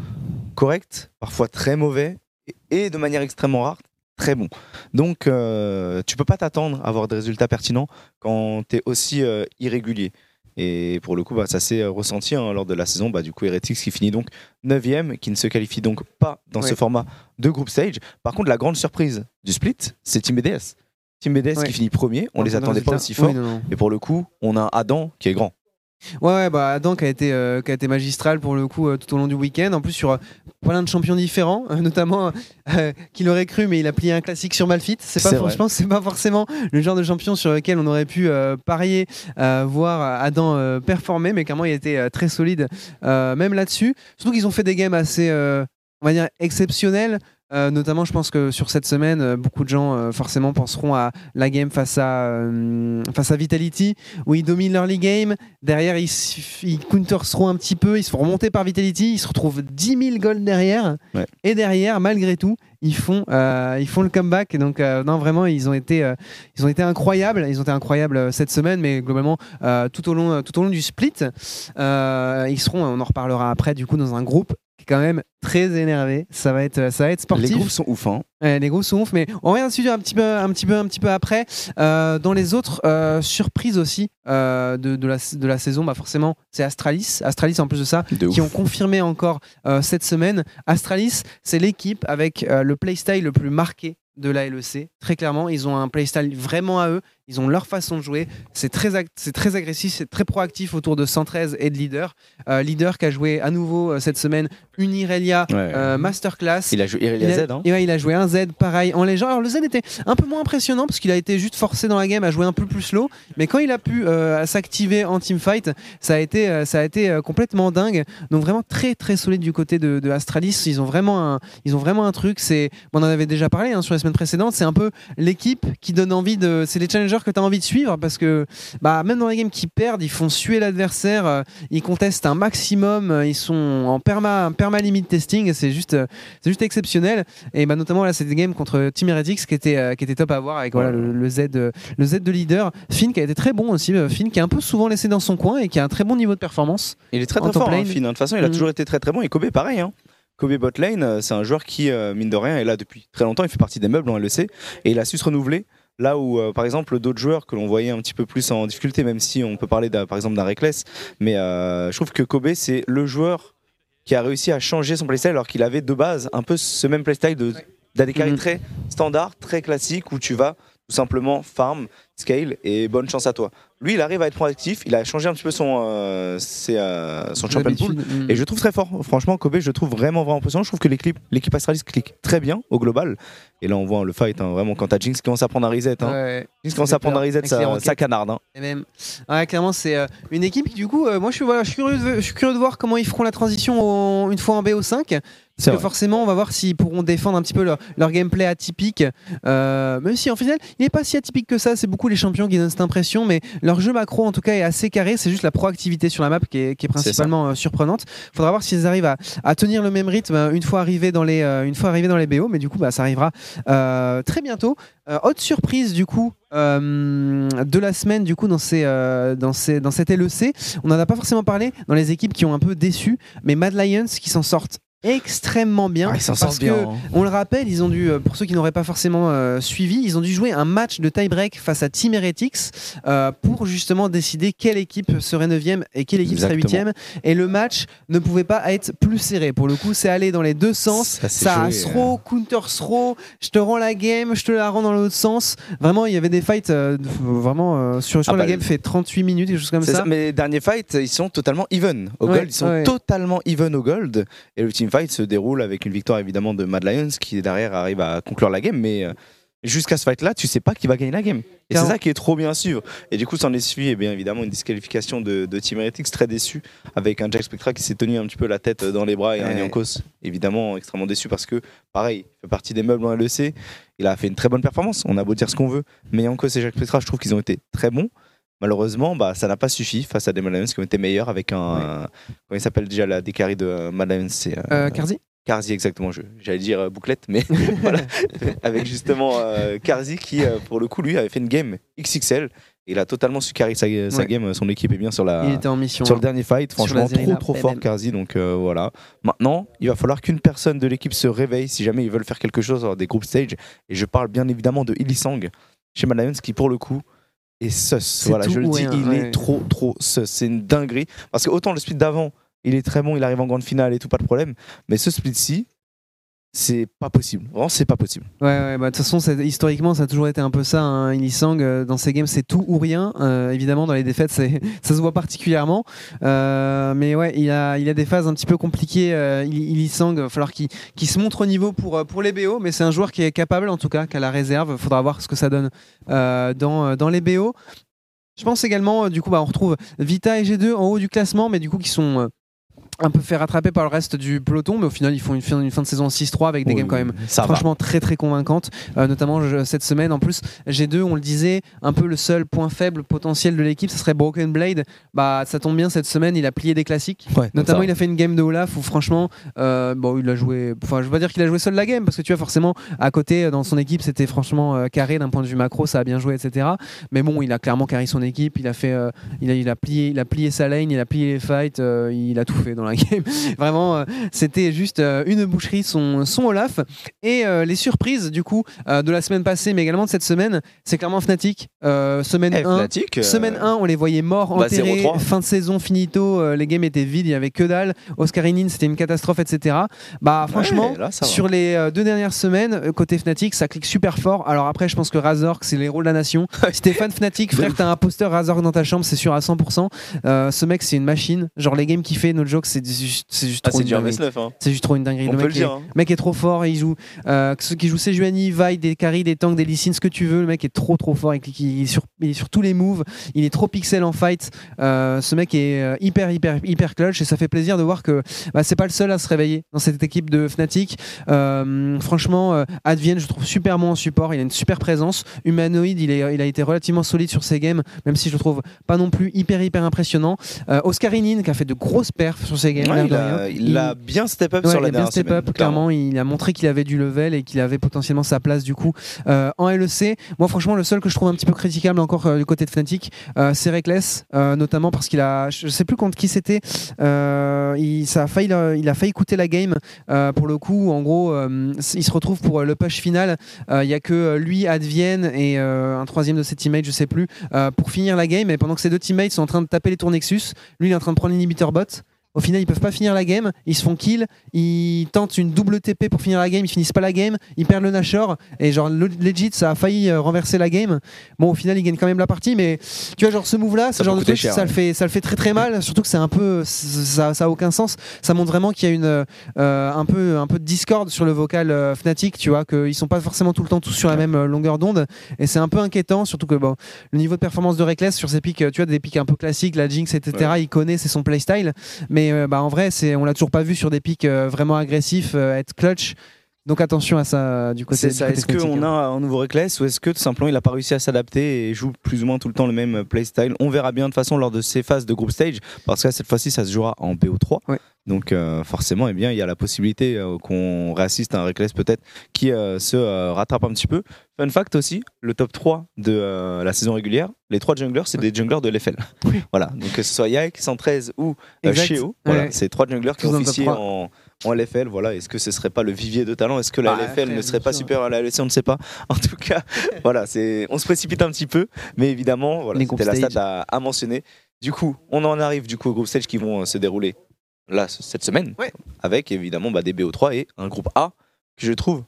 correct, parfois très mauvais, et, et de manière extrêmement rare, très bon. Donc, euh, tu peux pas t'attendre à avoir des résultats pertinents quand tu es aussi euh, irrégulier. Et pour le coup, bah, ça s'est euh, ressenti hein, lors de la saison. Bah, du coup, Heretics qui finit donc 9ème, qui ne se qualifie donc pas dans ce format de group stage. Par contre, la grande surprise du split, c'est Team BDS. Team BDS Ouais. qui finit premier, on les le attendait pas aussi fort. Oui, non, non. Et pour le coup, on a Adam qui est grand. Ouais, ouais, bah Adam qui a été, euh, qui a été magistral pour le coup euh, tout au long du week-end. En plus sur euh, plein de champions différents, notamment qu'il aurait cru, mais il a plié un classique sur Malfit. C'est pas C'est vrai. franchement, c'est pas forcément le genre de champion sur lequel on aurait pu parier, voir Adam performer, mais clairement il était très solide même là-dessus. Surtout qu'ils ont fait des games assez, on va dire exceptionnels. Euh, notamment, je pense que sur cette semaine, euh, beaucoup de gens euh, forcément penseront à la game face à, face à Vitality, où ils dominent l'early game. Derrière, ils, ils counterseront un petit peu, ils se font remonter par Vitality, ils se retrouvent 10 000 gold derrière. Ouais. Et derrière, malgré tout, ils font, ils font le comeback. Donc, euh, non, vraiment, ils ont été, ils ont été incroyables. Ils ont été incroyables cette semaine, mais globalement, tout, au long, tout au long du split, ils seront, on en reparlera après, du coup, dans un groupe qui est quand même très énervé. Ça va être, ça va être sportif. Les groupes sont ouf. Hein. Ouais, les gros sont ouf, mais on revient dessus un petit peu, un petit peu, un petit peu après. Euh, dans les autres euh, surprises aussi euh, de, de la, de la saison, bah forcément, c'est Astralis. Astralis, en plus de ça, De qui ouf. ont confirmé encore cette semaine. Astralis, c'est l'équipe avec le playstyle le plus marqué de la LEC. Très clairement, ils ont un playstyle vraiment à eux. Ils ont leur façon de jouer. C'est très, c'est très agressif, c'est très proactif autour de 113 et de leader. Euh, leader qui a joué à nouveau euh, cette semaine Unirelia Ouais. euh, Masterclass. Il a joué Irelia Il a, Z. Hein. et ouais, il a joué un Z pareil en légende. Alors le Z était un peu moins impressionnant parce qu'il a été juste forcé dans la game à jouer un peu plus slow. Mais quand il a pu s'activer en teamfight, ça a été, ça a été complètement dingue. Donc vraiment très très solide du côté de, de Astralis. Ils ont vraiment un, ils ont vraiment un truc. C'est, on en avait déjà parlé hein, sur les semaines précédentes. C'est un peu l'équipe qui donne envie de, c'est les challengers que tu as envie de suivre parce que bah même dans les games qui perdent, ils font suer l'adversaire. euh, ils contestent un maximum. euh, Ils sont en perma, perma limit testing. C'est juste, euh, c'est juste exceptionnel. Et bah, notamment là, c'est des games contre Team Heretics qui était, qui était top à voir avec voilà, le, le Z, le Z de leader. Finn qui a été très bon aussi. Finn qui est un peu souvent laissé dans son coin et qui a un très bon niveau de performance. Il est très très fort, hein. Finn. hein. De toute façon, il a Mhm. toujours été très très bon. Et Kobe, pareil. Hein. Kobe Botlane, c'est un joueur qui, mine de rien, est là depuis très longtemps. Il fait partie des meubles en LEC. Et il a su se renouveler. Là où, euh, par exemple, d'autres joueurs que l'on voyait un petit peu plus en difficulté, même si on peut parler d'un- par exemple d'un Reckless, mais euh, je trouve que Kobe, c'est le joueur qui a réussi à changer son playstyle alors qu'il avait de base un peu ce même playstyle de d'ADC Mhm. très standard, très classique, où tu vas tout simplement farm, scale et bonne chance à toi. Lui, il arrive à être proactif, il a changé un petit peu son, euh, ses, euh, son champion pool. Mm. Et je le trouve très fort. Franchement, Kobe, je le trouve vraiment, vraiment impressionnant. Je trouve que l'équipe, l'équipe Astralis clique très bien au global. Et là, on voit le fight, hein, vraiment, quand t'as Jinx qui commence à prendre un reset. Hein. Ouais. Jinx commence à prendre un reset, ça, ça canarde. hein. Et même. Ouais, clairement, c'est euh, une équipe qui, du coup, euh, moi, je suis, voilà, je, suis curieux de, je suis curieux de voir comment ils feront la transition au- une fois en BO5. Parce que vrai. forcément, on va voir s'ils pourront défendre un petit peu leur, leur gameplay atypique. Euh, même si, en final, il n'est pas si atypique que ça. C'est beaucoup les champions qui donnent cette impression. Mais leur jeu macro, en tout cas, est assez carré. C'est juste la proactivité sur la map qui est, qui est principalement euh, surprenante. Il faudra voir s'ils arrivent à, à tenir le même rythme euh, une fois arrivés dans les, une fois arrivés dans les BO. Mais du coup, bah, ça arrivera très bientôt. Autre surprise du coup euh, de la semaine du coup dans ces, euh, dans ces dans cette LEC, on n'en a pas forcément parlé dans les équipes qui ont un peu déçu, mais Mad Lions qui s'en sortent extrêmement bien. Ah, parce bien. que, hein. on le rappelle, ils ont dû, euh, pour ceux qui n'auraient pas forcément euh, suivi, ils ont dû jouer un match de tie-break face à Team Heretics euh, pour justement décider quelle équipe serait 9 et quelle équipe serait 8 Exactement. Et le match ne pouvait pas être plus serré. Pour le coup, c'est allé dans les deux sens. Ça Ça a throw, counter throw, je te rends la game, je te la rends dans l'autre sens. Vraiment, il y avait des fights vraiment sur, crois Ah la bah, game fait 38 minutes, quelque chose comme C'est ça. ça, mais les derniers fights, ils sont totalement even. Au Ouais, gold, ils sont ouais. totalement even au gold. Et le team fight se déroule avec une victoire évidemment de Mad Lions qui derrière arrive à conclure la game. Mais euh, jusqu'à ce fight-là, tu sais pas qui va gagner la game. Et c'est ça qui est trop bien à suivre. Et du coup, s'en est suivi, et bien évidemment, une disqualification de, de Team Heretics très déçu avec un Jack Spectra qui s'est tenu un petit peu la tête dans les bras et un Ouais. Yankos évidemment extrêmement déçu parce que, pareil, il fait partie des meubles en LEC. Il a fait une très bonne performance. On a beau dire ce qu'on veut. Mais Yankos et Jack Spectra, je trouve qu'ils ont été très bons. Malheureusement, bah, ça n'a pas suffi face à des Mad Lions qui ont été meilleurs avec un. Comment il s'appelle déjà la décarie de Mad Lions C'est euh, Euh, Karzi Karzi exactement, je- j'allais dire euh, bouclette, mais voilà, avec justement euh, Karzi qui, euh, pour le coup, lui, avait fait une game XXL. Et il a totalement su carrer sa, sa Ouais. game, son équipe est bien sur la, Il était en mission. sur le dernier fight. Franchement, trop trop fort bam. Karzi. Donc voilà. Maintenant, il va falloir qu'une personne de l'équipe se réveille si jamais ils veulent faire quelque chose lors des group stage. Et je parle bien évidemment de Illisang chez Mad Lions qui, pour le coup, est sus. Voilà, je le dis, il ouais. est trop trop sus. C'est une dinguerie. Parce que autant le split d'avant, il est très bon, il arrive en grande finale et tout, pas de problème. Mais ce split-ci, c'est pas possible. C'est pas possible. Ouais, ouais, bah, de toute façon, historiquement, ça a toujours été un peu ça. Hein. Illisang, euh, dans ses games, c'est tout ou rien. Euh, évidemment, dans les défaites, ça se voit particulièrement. Euh, mais ouais, il a, il a des phases un petit peu compliquées. Euh, Il- va falloir qu'il se montre au niveau pour, pour les BO. Mais c'est un joueur qui est capable, en tout cas, qui a la réserve. Il faudra voir ce que ça donne dans, dans les BO. Je pense également, du coup, bah, on retrouve Vita et G2 en haut du classement, mais du coup, qui sont. Un peu fait rattraper par le reste du peloton, mais au final, ils font une fin, une fin de saison en 6-3 avec des games quand même va. franchement très très convaincante Euh, notamment je- cette semaine en plus G2 on le disait un peu le seul point faible potentiel de l'équipe ce serait Broken Blade bah ça tombe bien cette semaine il a plié des classiques Ouais, Notamment, il a fait une game de Olaf où franchement, euh, bon, il a joué. Enfin, je veux pas dire qu'il a joué seul la game parce que tu vois forcément à côté euh, dans son équipe c'était franchement euh, carré d'un point de vue macro, ça a bien joué, etc. Mais bon, il a clairement carré son équipe. Il a fait, il a, il a plié, il a plié sa lane, il a plié les fights, il a tout fait dans la game. Vraiment, euh, c'était juste euh, une boucherie son son Olaf. Et euh, les surprises du coup de la semaine passée, mais également de cette semaine, c'est clairement Fnatic. Semaine Eh, 1, Fnatic, euh, Semaine 1, on les voyait morts, bah, enterrés, 0-3. fin de saison, finito, les games étaient vides, il y avait que dalle. Oscarinin, c'était une catastrophe, etc. Bah, franchement, Ouais, là, sur les deux dernières semaines, côté Fnatic, ça clique super fort. Alors après, je pense que Razork, c'est les rôles de la nation. Stéphane Fnatic, frère, t'as un poster Razork dans ta chambre, c'est sûr à 100%. Euh, ce mec, c'est une machine. Genre, les games qu'il fait, no joke, c'est juste, c'est juste Ah, trop c'est une du dinguerie. RMS9. Hein. C'est juste trop une dinguerie. On le peut mec, le est, dire. hein. le mec est trop fort. Il joue euh, ceux qui jouent Sejuani, Vi, des carries, des tanks, des Lee Sin, ce que tu veux. Le mec est trop trop fort. Il, est, sur, il est sur tous les moves. Il est trop pixel en fight. Euh, ce mec est euh, hyper hyper hyper clutch et ça fait plaisir de voir que bah, c'est pas le seul à se réveiller dans cette équipe de Fnatic. Euh, franchement, euh, Advien, je le trouve super bon en support. Il a une super présence. Humanoid, il, est, il a été relativement solide sur ses games, même si je le trouve pas non plus hyper hyper impressionnant. Oscarinin qui a fait de grosses perfs sur ses games. Ouais, l'air il, a, rien. il a bien step up Ouais, sur il la a bien step up, clairement. Il a montré qu'il avait du level et qu'il avait potentiellement sa place du coup euh, en LEC. Moi, franchement, le seul que je trouve un petit peu critiquable encore euh, du côté de Fnatic, euh, c'est Reckless, notamment parce qu'il a, je sais plus contre qui c'était, il, ça a failli, il a failli coûter la game. pour le coup, en gros, il se retrouve pour le push final. Il y a que lui, Advien et un troisième de ses teammates, je sais plus, pour finir la game. Et pendant que ces deux teammates sont en train de taper les tours Nexus, lui, il est en train de prendre l'inhibitor bot. Au final, ils peuvent pas finir la game, ils se font kill, ils tentent une double TP pour finir la game, ils finissent pas la game, ils perdent le Nashor et genre le- legit ça a failli euh, renverser la game. Bon, au final, ils gagnent quand même la partie, mais tu vois genre ce move là, ce Ça genre de truc, cher, ça ouais. le fait, ça le fait très très mal. Surtout que c'est un peu, ça, ça a aucun sens. Ça montre vraiment qu'il y a une euh, un peu un peu de discorde sur le vocal euh, Fnatic, tu vois, qu'ils sont pas forcément tout le temps tous sur la même euh, longueur d'onde et c'est un peu inquiétant, surtout que bon, le niveau de performance de Reckless sur ses pics, tu vois, des pics un peu classiques, la Jinx, etc. Il connaît, c'est son playstyle. Mais euh, bah, en vrai, on l'a toujours pas vu sur des pics euh, vraiment agressifs, euh, être clutch. Donc attention à ça euh, du côté. C'est ça. Est-ce qu'on hein. a un nouveau Reckless ou est-ce que tout simplement il a pas réussi à s'adapter et joue plus ou moins tout le temps le même euh, playstyle? On verra bien de toute façon lors de ces phases de group stage parce que là, cette fois-ci ça se jouera en BO3. Ouais. Donc euh, forcément, eh bien, il y a la possibilité euh, qu'on réassiste à un Reckless peut-être qui euh, se rattrape un petit peu. Fun fact aussi, le top 3 de la saison régulière, les trois junglers, c'est des junglers de. Oui. Voilà, donc que ce soit Yaek, 113 ou. Sheo, voilà, Ouais. c'est trois junglers qui officient 3. en, en LFL. Voilà, est-ce que ce serait pas le vivier de talent? Est-ce que la Bah, LFL frère, ne serait pas sûr. supérieure à la LEC On ne sait pas. En tout cas, voilà, c'est, on se précipite un petit peu, mais évidemment, voilà, c'était la stat à, à mentionner. Du coup, on en arrive du coup aux group stage qui vont euh, se dérouler là ce- cette semaine, Ouais. avec évidemment bah, des BO3 et un groupe A que je trouve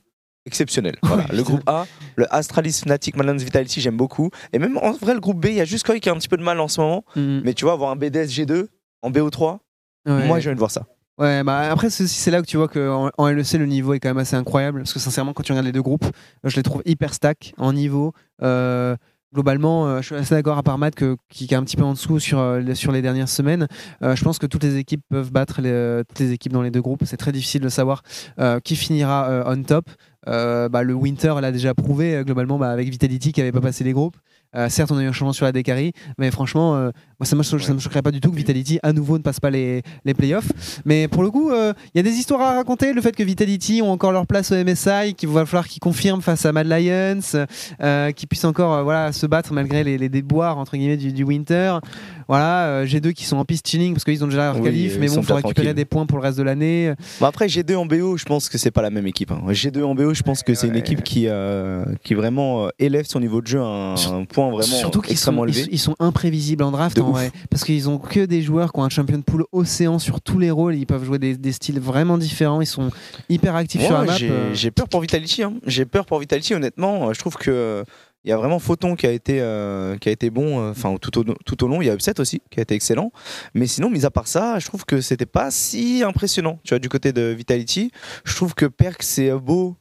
exceptionnel. Voilà, le groupe A, le Astralis Fnatic Malans Vitality, j'aime beaucoup. Et même en vrai, le groupe B, il y a juste Koi qui a un petit peu de mal en ce moment. Mm. Mais tu vois, avoir un BDS G2 en BO3, Ouais. moi j'ai envie de voir ça. Ouais, bah après c'est là que tu vois qu'en en LEC le niveau est quand même assez incroyable parce que sincèrement quand tu regardes les deux groupes, euh, je les trouve hyper stack en niveau. Euh, globalement, euh, je suis assez d'accord à part Matt qui est un petit peu en dessous sur, sur les dernières semaines. Je pense que toutes les équipes peuvent battre les, toutes les équipes dans les deux groupes. C'est très difficile de savoir qui finira on top. Bah, le Winter l'a déjà prouvé globalement bah, avec Vitality qui n'avait pas passé les groupes. Certes, on a eu un changement sur la Decari, mais franchement, moi, ça ne me, choquerait pas du tout que Vitality, à nouveau, ne passe pas les, les playoffs. Mais pour le coup, il y a des histoires à raconter. Le fait que Vitality ont encore leur place au MSI, qu'il va falloir qu'ils confirment face à Mad Lions, qu'ils puissent encore voilà, se battre malgré les, déboires entre guillemets, du, du Winter. Voilà, G2 qui sont en piste chilling parce qu'ils ont déjà leur qualif, mais bon, il faut récupérer des points pour le reste de l'année. Bon, après, G2 en BO, je pense que c'est pas la même équipe. Hein. G2 en BO, je pense que c'est une équipe qui, euh, qui vraiment euh, élève son niveau de jeu vraiment Surtout qu'ils sont. Ils, sont imprévisibles en draft, en vrai, parce qu'ils ont que des joueurs qui ont un champion de pool océan sur tous les rôles. Ils peuvent jouer des, des styles vraiment différents. Ils sont hyper actifs sur la map. Euh. J'ai peur pour Vitality. Hein. J'ai peur pour Vitality, honnêtement. Je trouve que il y a vraiment Photon qui a été, euh, qui a été bon euh, enfin tout, au, tout au long. Il y a Upset aussi qui a été excellent. Mais sinon, mis à part ça, je trouve que c'était pas si impressionnant. Tu vois, du côté de Vitality, je trouve que Perks et Beau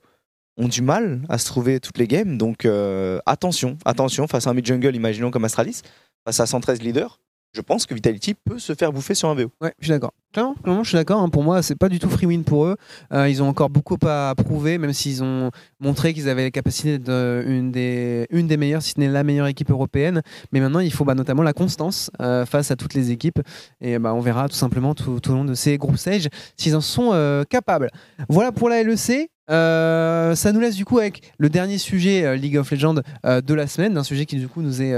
ont du mal à se trouver toutes les games. Donc euh, attention, attention face à un mid-jungle, imaginons comme Astralis, face à 113 leaders je pense que Vitality peut se faire bouffer sur un BO. Ouais, je suis d'accord. Clairement, je suis d'accord. Hein. Pour moi, c'est pas du tout free win pour eux. Euh, ils ont encore beaucoup à prouver, même s'ils ont montré qu'ils avaient la capacité d'une des, une des meilleures, si ce n'est la meilleure équipe européenne. Mais maintenant, il faut bah, notamment la constance euh, face à toutes les équipes. Et bah, on verra tout simplement tout, au long de ces groupes stage s'ils en sont capables. Voilà pour la LEC. Ça nous laisse du coup avec le dernier sujet League of Legends de la semaine, un sujet qui du coup nous est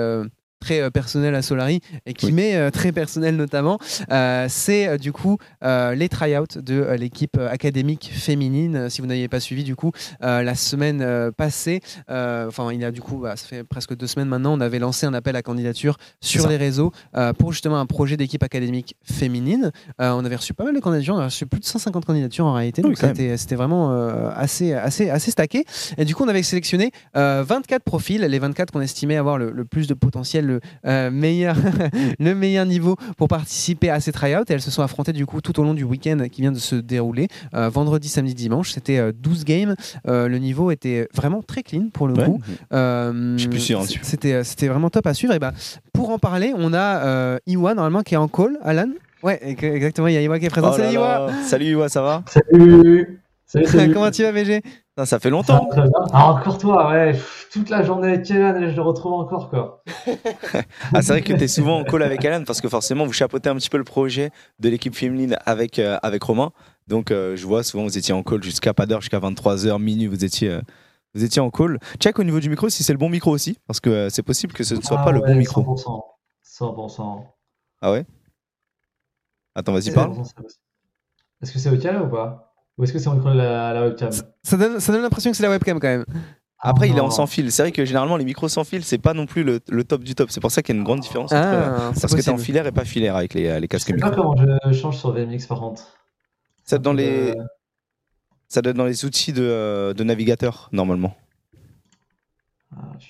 très euh, personnel à Solari et qui m'est euh, très personnel notamment, euh, c'est du coup les tryouts de l'équipe académique féminine. Si vous n'aviez pas suivi du coup la semaine passée, enfin il y a du coup, bah, ça fait presque deux semaines maintenant, on avait lancé un appel à candidature sur les réseaux pour justement un projet d'équipe académique féminine. on avait reçu pas mal de candidatures, on a reçu plus de 150 candidatures en réalité, donc c'était vraiment assez, assez, assez stacké. Et du coup on avait sélectionné 24 profils, les 24 qu'on estimait avoir le plus de potentiel le, euh, meilleur, le meilleur niveau pour participer à ces tryouts. Et elles se sont affrontées du coup tout au long du week-end qui vient de se dérouler. Euh, vendredi, samedi, dimanche. C'était 12 euh, games. le niveau était vraiment très clean pour le coup. Je suis plus sûr. C'était, c'était vraiment top à suivre. Et bah, pour en parler, on a Iwa normalement qui est en call. Alan? Ouais, exactement. Il y a Iwa qui est présent. Oh salut Iwa. Salut Iwa, ça va? Salut. Salut, Comment tu vas, VG ça fait longtemps. Ah, encore toi, ouais. Toute la journée avec Alan et je le retrouve encore, quoi. ah, c'est vrai que tu es souvent en call avec Alan parce que forcément, vous chapeautez un petit peu le projet de l'équipe féminine avec, euh, avec Romain. Donc, euh, je vois souvent, vous étiez en call jusqu'à pas d'heure, jusqu'à 23h, minuit, vous étiez, euh, vous étiez en call. Check au niveau du micro si c'est le bon micro aussi, parce que c'est possible que ce ne soit ah pas le bon micro. 100%. 100%. Ah ouais? Attends, vas-y, parle. Est-ce que c'est OK là ou pas? Ou est-ce que c'est entre la, la webcam ça, donne, ça donne l'impression que c'est la webcam quand même. Après, il est en sans fil. C'est vrai que généralement, les micros sans fil, c'est pas non plus le, le, top du top. C'est pour ça qu'il y a une grande différence. entre, ah, parce que t'es en filaire et pas filaire avec les, les casques micro. Je sais pas comment je change sur VMX par contre. Ça dans les, euh, ça doit être dans les outils de, de navigateur normalement. Ah, je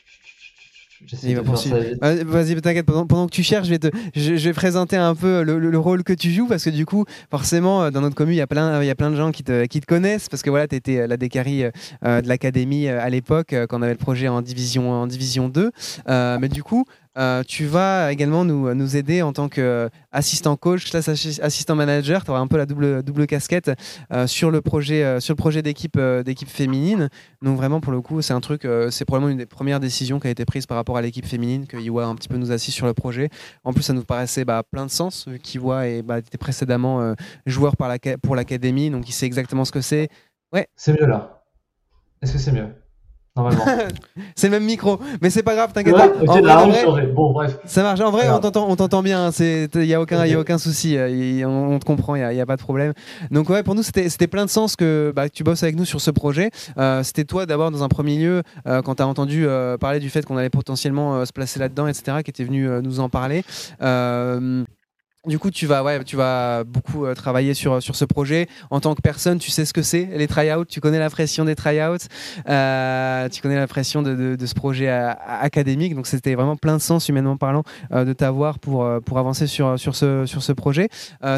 Vas-y, t'inquiète, pendant, que tu cherches, je vais, te, je, vais présenter un peu le, rôle que tu joues parce que du coup, forcément, euh, dans notre commune, il y a plein, il y a plein de gens qui te, qui te connaissent parce que voilà, tu étais euh, la décarie euh, de l'académie à l'époque quand on avait le projet en division, en division 2. mais du coup, euh, tu vas également nous, aider en tant qu'assistant coach, assistant manager. Tu auras un peu la double, double casquette euh, sur le projet, euh, sur le projet d'équipe, d'équipe féminine. Donc vraiment, pour le coup, c'est un truc, c'est probablement une des premières décisions qui a été prise par rapport à l'équipe féminine, que Iwa un petit peu nous assiste sur le projet. En plus, ça nous paraissait bah, plein de sens, vu qu'Iwa bah, était précédemment joueur pour l'académie, donc il sait exactement ce que c'est. Ouais. C'est mieux là. Est-ce que c'est mieux? c'est le même micro, mais c'est pas grave, t'inquiète pas. bon, bref. Ça marche. En vrai, on t'entend, on t'entend bien. Il y a aucun, y a aucun souci. on, te comprend. Il y, a, pas de problème. Donc ouais, pour nous, c'était, c'était plein de sens que, bah, tu bosses avec nous sur ce projet. Euh, c'était toi d'abord dans un premier lieu euh, quand tu as entendu euh, parler du fait qu'on allait potentiellement se placer là-dedans, etc. Qui était venu nous en parler. Du coup, tu vas, ouais, beaucoup euh, travailler sur, sur ce projet. En tant que personne, tu sais ce que c'est, les tryouts, tu connais la pression des tryouts, euh, tu connais la pression de, ce projet académique. Donc, c'était vraiment plein de sens, humainement parlant, euh, de t'avoir pour, avancer sur, ce, projet.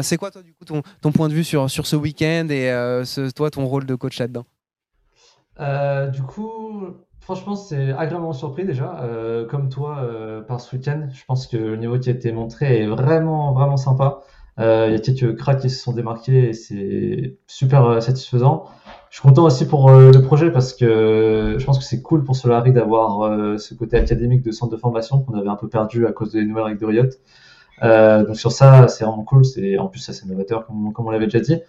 c'est quoi, toi, du coup, ton, point de vue sur, sur ce week-end et ce, toi, ton rôle de coach là-dedans? Du coup, Franchement, c'est agréablement surpris déjà. Euh, comme toi, euh, par ce week-end, je pense que le niveau qui a été montré est vraiment, vraiment sympa. Euh, il y a quelques cracks qui se sont démarqués et c'est super satisfaisant. Je suis content aussi pour le projet parce que je pense que c'est cool pour Solari d'avoir ce côté académique de centre de formation qu'on avait un peu perdu à cause des nouvelles règles de Riot. Donc sur ça, c'est vraiment cool. C'est en plus ça c'est novateur comme, comme on l'avait déjà dit.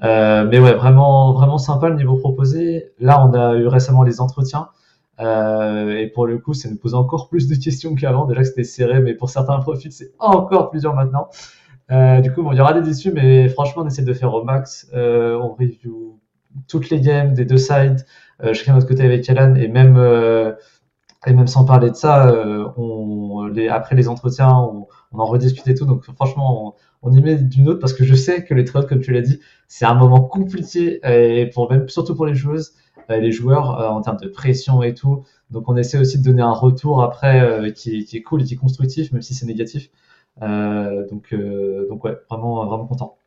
Mais ouais, vraiment vraiment sympa le niveau proposé. Là, on a eu récemment les entretiens. Euh, et pour le coup, ça nous pose encore plus de questions qu'avant. Déjà que c'était serré, mais pour certains profils, c'est encore plus dur maintenant. Euh, du coup, bon, il y aura des issues, mais franchement, on essaie de faire au max. Euh, on review toutes les games des deux sides, chacun de notre côté avec Alan, et même, et même sans parler de ça, on, les, après les entretiens, on, on en rediscute et tout. Donc, franchement, on, on y met d'une autre parce que je sais que les trades, comme tu l'as dit, c'est un moment compliqué, et pour même, surtout pour les joueuses, euh, les joueurs, euh, en termes de pression et tout. Donc, on essaie aussi de donner un retour après euh, qui, qui est cool et qui est constructif, même si c'est négatif. Euh, donc, euh, donc ouais, vraiment, vraiment content.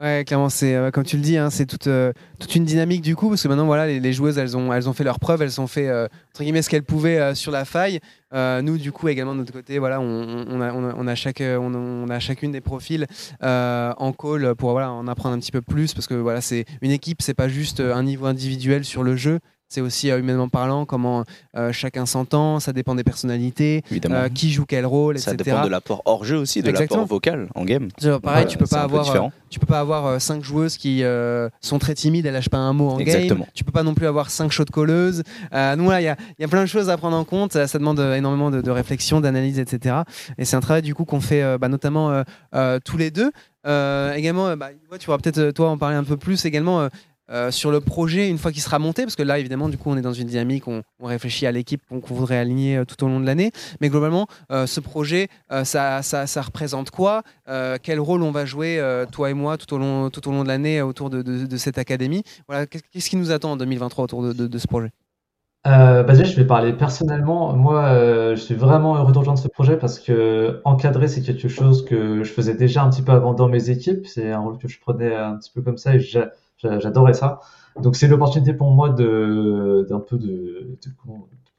Ouais, clairement, c'est euh, comme tu le dis, hein, c'est toute, euh, toute une dynamique du coup, parce que maintenant, voilà, les, joueuses, elles ont, elles ont fait leurs preuves, elles ont fait euh, entre guillemets ce qu'elles pouvaient sur la faille. Nous, du coup, également de notre côté, voilà, on, a, on, on a chacune des profils en call pour voilà, en apprendre un petit peu plus, parce que voilà, c'est une équipe, c'est pas juste un niveau individuel sur le jeu. C'est aussi euh, humainement parlant comment euh, chacun s'entend, ça dépend des personnalités, euh, qui joue quel rôle, ça etc. dépend de l'apport hors jeu aussi, de l'apport vocal en game. Pareil, tu peux pas avoir, tu peux pas avoir cinq joueuses qui sont très timides, elles lâchent pas un mot en Exactement. game. Tu peux pas non plus avoir cinq shots colleuses. Donc voilà, il y a, il y a plein de choses à prendre en compte. Ça, ça demande énormément de, de réflexion, d'analyse, etc. Et c'est un travail du coup qu'on fait bah, notamment tous les deux. Euh, également, bah, tu pourras peut-être toi en parler un peu plus également. euh, euh, sur le projet une fois qu'il sera monté parce que là évidemment du coup on est dans une dynamique on, on réfléchit à l'équipe qu'on voudrait aligner euh, tout au long de l'année mais globalement euh, ce projet ça, représente quoi quel rôle on va jouer toi et moi tout au long, tout au long de l'année autour de, cette académie? Voilà qu'est- qu'est-ce qui nous attend en 2023 autour de, ce projet? Euh, bah je vais parler personnellement. Moi, je suis vraiment heureux de rejoindre ce projet parce que encadrer, c'est quelque chose que je faisais déjà un petit peu avant dans mes équipes. C'est un rôle que je prenais un petit peu comme ça j'adorais ça. Donc, c'est l'opportunité pour moi de d'un peu de, de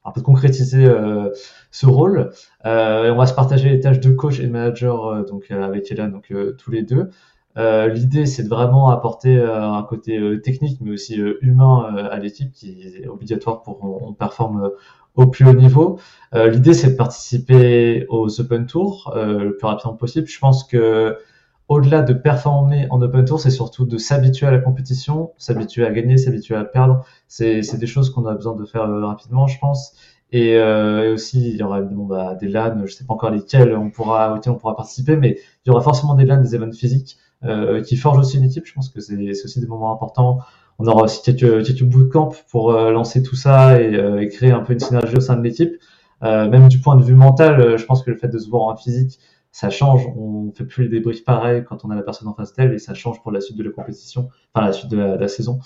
un peu de concrétiser euh, ce rôle. Euh, on va se partager les tâches de coach et manager euh, donc euh, avec Elan, donc euh, tous les deux. L'idée, c'est de vraiment apporter un côté technique, mais aussi humain à l'équipe, qui est obligatoire pour qu'on on performe au plus haut niveau. L'idée, c'est de participer aux Open Tours le plus rapidement possible. Je pense que au-delà de performer en Open Tour, c'est surtout de s'habituer à la compétition, s'habituer à gagner, s'habituer à perdre. C'est des choses qu'on a besoin de faire euh, rapidement, je pense. Et, euh, et aussi, il y aura évidemment bah, des LAN, je sais pas encore lesquels on pourra, auxquels on pourra participer, mais il y aura forcément des LAN, des événements physiques euh, qui forgent aussi une équipe. Je pense que c'est aussi des moments importants. On aura aussi quelques, quelques bootcamps pour euh, lancer tout ça et, et créer un peu une synergie au sein de l'équipe. Même du point de vue mental, je pense que le fait de se voir en physique, ça change. On fait plus les débriefs pareil quand on a la personne en face d'elle et ça change pour la suite de la compétition, enfin la suite de la, saison.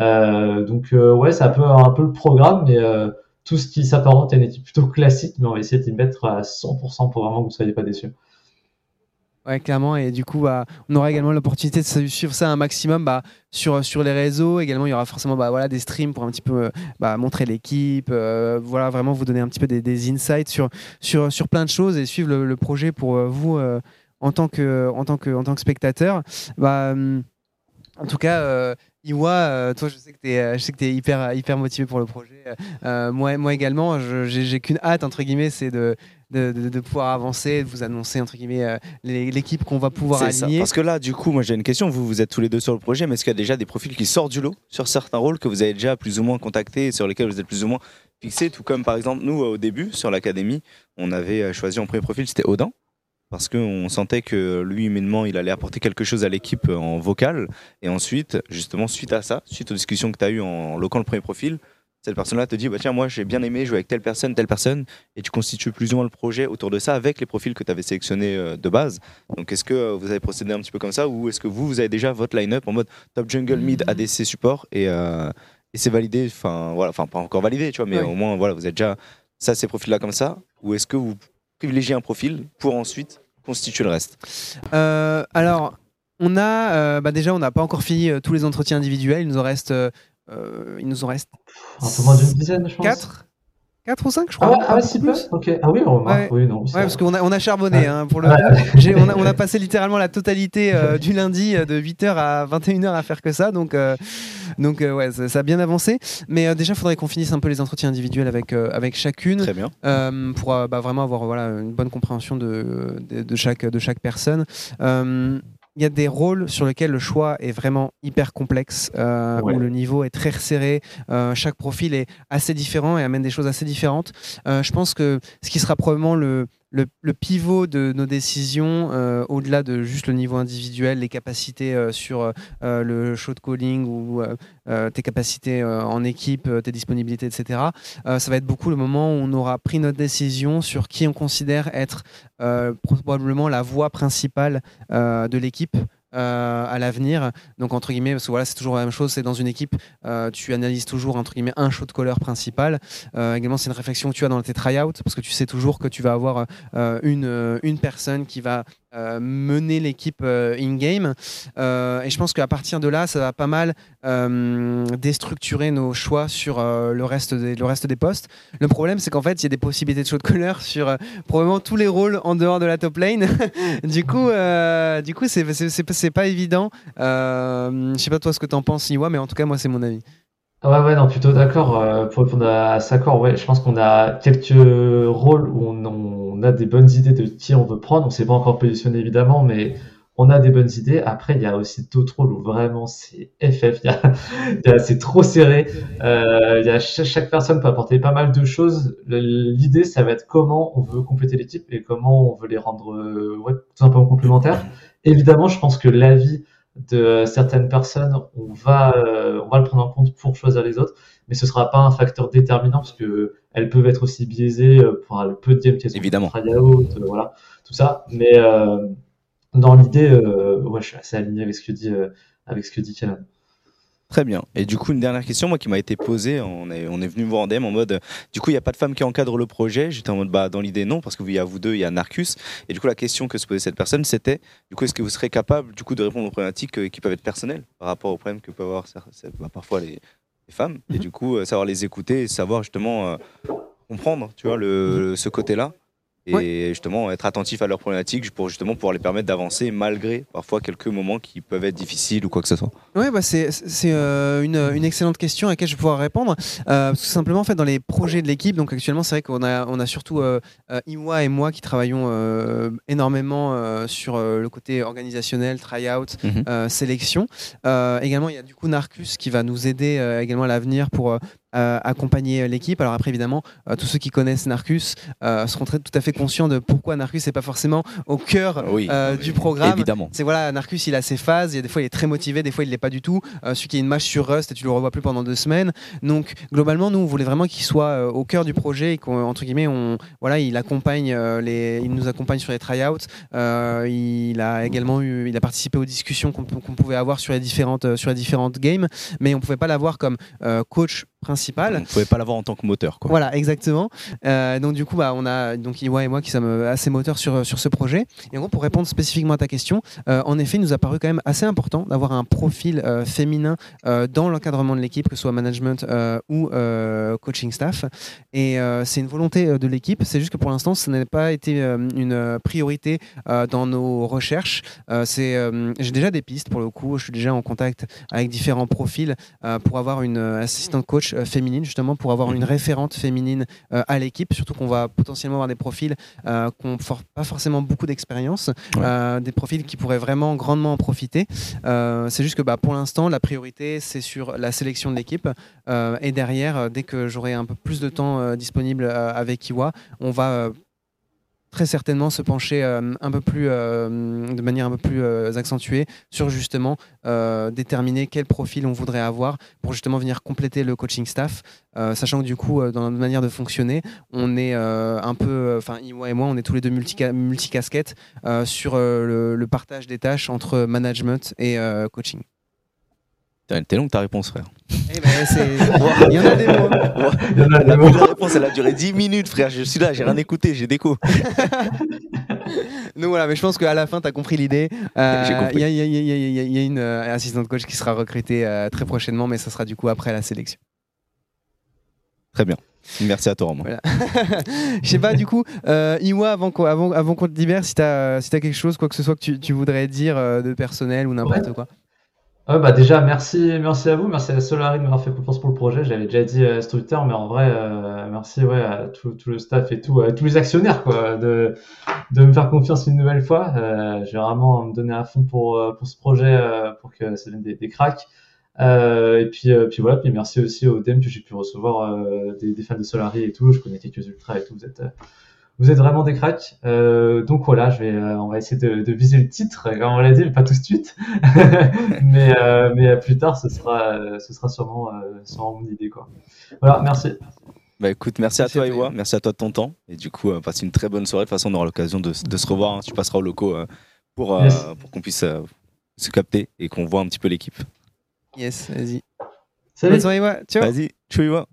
Euh, donc euh, ouais, c'est un peu un peu le programme, mais euh, tout ce qui s'apparente à une équipe plutôt classique, mais on va essayer d'y mettre à 100% pour vraiment que vous soyez pas déçus. Ouais, clairement. Et du coup, bah, on aura également l'opportunité de suivre ça un maximum bah, sur, sur les réseaux. Également, il y aura forcément bah, des streams pour un petit peu bah, montrer l'équipe. euh, voilà, vraiment vous donner un petit peu des, insights sur, sur, sur plein de choses et suivre le, projet pour euh, vous euh, en, tant que, en, tant que, en tant que spectateur. Hum, en tout cas, euh, Iwa, euh, toi, je sais que tu es, es hyper, hyper motivé pour le projet. Euh, moi, moi également, j'ai qu'une hâte, entre guillemets, c'est de, de, de- de pouvoir avancer, de vous annoncer, entre guillemets, euh, l'équipe qu'on va pouvoir ça. aligner. Parce que là, du coup, moi j'ai une question. Vous, vous êtes tous les deux sur le projet, mais est-ce qu'il y a déjà des profils qui sortent du lot sur certains rôles que vous avez déjà plus ou moins contactés et sur lesquels vous êtes plus ou moins fixés Tout comme par exemple, nous, au début, sur l'académie, on avait euh, choisi en premier profil, c'était Odin. Parce qu'on sentait que lui, humainement, il allait apporter quelque chose à l'équipe euh, en vocal. Et ensuite, justement, suite à ça, suite aux discussions que tu as eues en loquant le premier profil, cette personne-là te dit bah, Tiens, moi, j'ai bien aimé jouer avec telle personne, telle personne. Et tu constitues plus ou moins le projet autour de ça avec les profils que tu avais sélectionnés euh, de base. Donc, est-ce que euh, vous avez procédé un petit peu comme ça ou est-ce que vous, vous avez déjà votre line-up en mode top jungle, mid, ADC, support et, euh, et c'est validé Enfin, voilà, enfin, pas encore validé, tu vois, mais Ouais. au moins, voilà, vous êtes déjà ça, ces profils-là comme ça Ou est-ce que vous privilégiez un profil pour ensuite constituer le reste Euh, alors, on a euh, bah déjà, on n'a pas encore fini euh, tous les entretiens individuels. Il nous en reste, il nous en reste Un peu moins d'une dizaine, je pense. 4 4 ou 5, je Ah crois. ouais, ah ouais, si peu Ok. Ah oui, on remarque, oui, non. Ouais, parce qu'on a, on a charbonné Ouais. hein, pour le on, a, on a passé littéralement la totalité euh, du lundi euh, de 8h à 21h à faire que ça. Donc, euh, donc euh, ouais, ça, ça a bien avancé. Mais euh, déjà, il faudrait qu'on finisse un peu les entretiens individuels avec, euh, avec chacune Très bien. euh, pour euh, bah, vraiment avoir voilà, une bonne compréhension de, de, de chaque, de chaque personne. Il y a des rôles sur lesquels le choix est vraiment hyper complexe, euh, Ouais. où le niveau est très resserré, euh, chaque profil est assez différent et amène des choses assez différentes. Euh, je pense que ce qui sera probablement le, le, pivot de nos décisions, euh, au-delà de juste le niveau individuel, les capacités euh, sur euh, le show de calling ou tes capacités en équipe, tes disponibilités, etc. Ça va être beaucoup le moment où on aura pris notre décision sur qui on considère être probablement la voie principale de l'équipe. Euh, à l'avenir, donc entre guillemets, parce que voilà, c'est toujours la même chose. C'est dans une équipe, euh, tu analyses toujours entre guillemets un shot caller principal. Euh, également, c'est une réflexion que tu as dans tes tryouts, parce que tu sais toujours que tu vas avoir une, une personne qui va euh, mener l'équipe euh, in-game. Euh, et je pense qu'à partir de là, ça va pas mal déstructurer nos choix sur le, reste des, le reste des postes. Le problème, c'est qu'en fait, il y a des possibilités de shot caller sur euh, probablement tous les rôles en dehors de la top lane. du coup, du coup, c'est pas évident. Je sais pas toi ce que t'en penses, Iwa, mais en tout cas, moi, c'est mon avis. Ah Ouais, ouais, non, plutôt d'accord. pour répondre à Sakor, ouais, je pense qu'on a quelques rôles où on a des bonnes idées de qui on veut prendre. On s'est pas encore positionné évidemment, mais on a des bonnes idées. Après, il y a aussi d'autres rôles où vraiment c'est FF, y a, c'est trop serré. Euh, y a chaque, personne peut apporter pas mal de choses. L'idée, ça va être comment on veut compléter l'équipe et comment on veut les rendre euh, ouais, tout simplement complémentaires. Évidemment, je pense que l'avis de certaines personnes, on va, euh, on va le prendre en compte pour choisir les autres, mais ce sera pas un facteur déterminant parce que elles peuvent être aussi biaisées euh, pour le peu de games qu'elles ont Évidemment. tryout, euh, voilà, tout ça. Mais euh, dans l'idée, euh, ouais, je suis assez aligné avec ce que dit, euh, avec ce que dit. Très bien. Et du coup, une dernière question, moi, qui m'a été posée, on est, on est venu me voir en DM en mode, euh, du coup, il n'y a pas de femme qui encadre le projet? J'étais en mode, bah, dans l'idée, non, parce qu'il y a vous deux, il y a Narcus. Et du coup, la question que se posait cette personne, c'était, du coup, est-ce que vous serez capable, du coup, de répondre aux problématiques euh, qui peuvent être personnelles par rapport aux problèmes que peuvent avoir bah, parfois les, les femmes, et Mhm. du coup, euh, savoir les écouter et savoir justement euh, comprendre, tu vois, le, ce côté-là. Et justement être attentif à leurs problématiques pour justement pouvoir les permettre d'avancer malgré parfois quelques moments qui peuvent être difficiles ou quoi que ce soit. Ouais, bah c'est euh, une, une excellente question à laquelle je vais pouvoir répondre. Euh, tout simplement, en fait, dans les projets de l'équipe, donc actuellement, c'est vrai qu'on a, on a surtout euh, euh, Iwa et moi qui travaillons euh, énormément euh, sur euh, le côté organisationnel, tryout, Mhm. euh, sélection. Euh, également, il y a du coup Narcus qui va nous aider euh, également à l'avenir pour euh, euh, accompagner l'équipe. Alors après, évidemment, euh, tous ceux qui connaissent Narcus euh, seront très, tout à fait conscients de pourquoi Narcus n'est pas forcément au cœur Oui, euh, du programme. Évidemment. C'est voilà, Narcus, il a ses phases. Il y a des fois, il est très motivé, des fois, il l'est pas du tout. Euh, celui qui a une match sur Rust et tu le revois plus pendant deux semaines. Donc, globalement, nous, on voulait vraiment qu'il soit euh, au cœur du projet et qu'entre guillemets, on, voilà, il accompagne euh, les, il nous accompagne sur les tryouts. Euh, il a également eu, il a participé aux discussions qu'on pouvait avoir sur les différentes, euh, sur les différentes games, mais on pouvait pas l'avoir comme euh, coach principal. On ne pouvait pas l'avoir en tant que moteur. Quoi. Voilà, exactement. Euh, donc du coup, bah, on a donc Iwa et moi qui sommes euh, assez moteurs sur, sur ce projet. Et en gros, pour répondre spécifiquement à ta question, euh, en effet, il nous a paru quand même assez important d'avoir un profil euh, féminin euh, dans l'encadrement de l'équipe, que ce soit management euh, ou euh, coaching staff. Et euh, c'est une volonté euh, de l'équipe. C'est juste que pour l'instant, ça n'a pas été euh, une euh, priorité euh, dans nos recherches. Euh, c'est, euh, j'ai déjà des pistes pour le coup. Je suis déjà en contact avec différents profils euh, pour avoir une euh, assistante coach euh, féminine, justement, pour avoir Mhm. une référente féminine euh, à l'équipe. Surtout qu'on va potentiellement avoir des profils euh, qui n'ont for- pas forcément beaucoup d'expérience, Ouais. euh, des profils qui pourraient vraiment grandement en profiter. C'est juste que bah, pour l'instant, la priorité, c'est sur la sélection de l'équipe. Et derrière, dès que j'aurai un peu plus de temps disponible avec Iwa, on va très certainement se pencher euh, un peu plus, euh, de manière un peu plus euh, accentuée sur justement déterminer quel profil on voudrait avoir pour justement venir compléter le coaching staff, sachant que du coup, dans notre manière de fonctionner, on est un peu, enfin Iwa et moi, on est tous les deux multica- multicasquettes sur le, partage des tâches entre management et coaching. T'es longue ta réponse, frère. Eh ben, Il y en a des mots. Il y en a La, des mots. la réponse, elle a duré 10 minutes, frère. Je suis là, j'ai rien écouté, j'ai déco. Donc voilà, mais je pense qu'à la fin, tu as compris l'idée. Euh, J'ai compris. Il y, a- y y y une euh, assistante coach qui sera recrutée euh, très prochainement, mais ça sera du coup après la sélection. Très bien. Merci à toi, Romain. Voilà. Je sais pas, du coup, euh, Iwa, avant qu'on avant, avant qu'on te libère, si tu as, si as quelque chose, quoi que ce soit que tu, tu voudrais dire euh, de personnel ou n'importe quoi. Bah déjà, merci, merci à vous, merci à Solari de m'avoir fait confiance pour le projet. J'avais déjà dit à Twitter, mais en vrai, euh, merci ouais, à tout, tout le staff et tout, à tous les actionnaires quoi, de, de me faire confiance une nouvelle fois. Euh, J'ai vraiment me donner à fond pour, euh, pour ce projet, euh, pour que ça devienne des, des cracks. Euh, et puis, euh, puis voilà, puis merci aussi aux DM que j'ai pu recevoir euh, des, des fans de Solari et tout. Je connais quelques ultras et tout. Vous êtes, euh, vous êtes vraiment des cracks. Euh, donc voilà, je vais, euh, on va essayer de, de viser le titre, comme on l'a dit, mais pas tout de suite. mais, euh, mais plus tard, ce sera, ce sera sûrement, euh, sûrement mon idée quoi. Voilà, merci. Bah écoute, merci, Merci à toi. Iwa. Merci à toi de ton temps. Et du coup, passe une très bonne soirée. De toute façon, on aura l'occasion de, de se revoir. hein. Tu passeras au locaux euh, pour, euh, Yes. pour qu'on puisse euh, se capter et qu'on voit un petit peu l'équipe. Yes, vas-y. Salut. Bonne soirée, Iwa. Ciao. Vas-y, ciao, Iwa.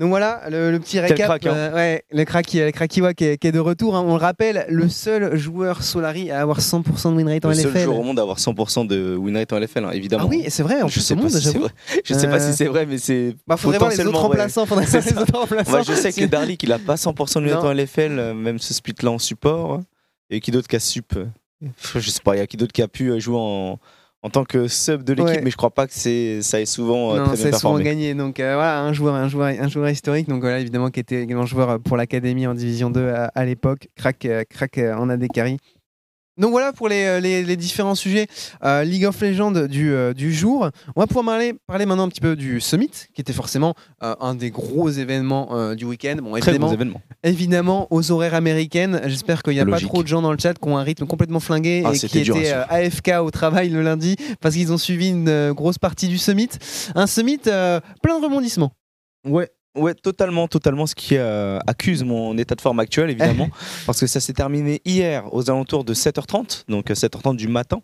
Donc voilà, le, le petit récap. crack, hein. euh, ouais, le crack, le crack qui est, qui est de retour. hein. On le rappelle, le seul joueur Solari à avoir 100% de win rate en Le seul LFL. joueur au monde à avoir 100% de win rate en LFL, hein, évidemment. Ah oui, c'est vrai, en je plus sais au pas monde, si c'est j'avoue. vrai. Je sais pas Euh, si c'est vrai, mais c'est Bah, faudrait voir les autres remplaçants. Faudrait voir les autres remplaçants. Moi, je sais que Darlik, il a pas 100% de win rate en LFL, euh, même ce split-là en support. Et qui d'autre qui a sup euh, Je sais pas, il y a qui d'autre qui a pu euh, jouer en, en tant que sub de l'équipe, Ouais. mais je crois pas que c'est ça ait souvent euh, Non, très souvent gagné. Donc euh, voilà, un joueur, un joueur, un joueur historique. Donc voilà, évidemment, qui était également joueur pour l'académie en Division 2 à, à l'époque. Crack, euh, crack euh, en AD carry. Donc voilà pour les, euh, les- les différents sujets euh, League of Legends du, euh, du jour. On va pouvoir parler, parler maintenant un petit peu du Summit, qui était forcément euh, un des gros événements euh, du week-end. Bon, Très évidemment, bons événements. évidemment aux horaires américaines. J'espère qu'il n'y a pas trop de gens dans le chat qui ont un rythme complètement flingué Ah, et qui étaient euh, AFK au travail le lundi parce qu'ils ont suivi une euh, grosse partie du summit. Un summit euh, plein de rebondissements. Ouais. Ouais, totalement, totalement. Ce qui euh, accuse mon état de forme actuel, évidemment, parce que ça s'est terminé hier aux alentours de 7h30, donc euh, 7h30 du matin,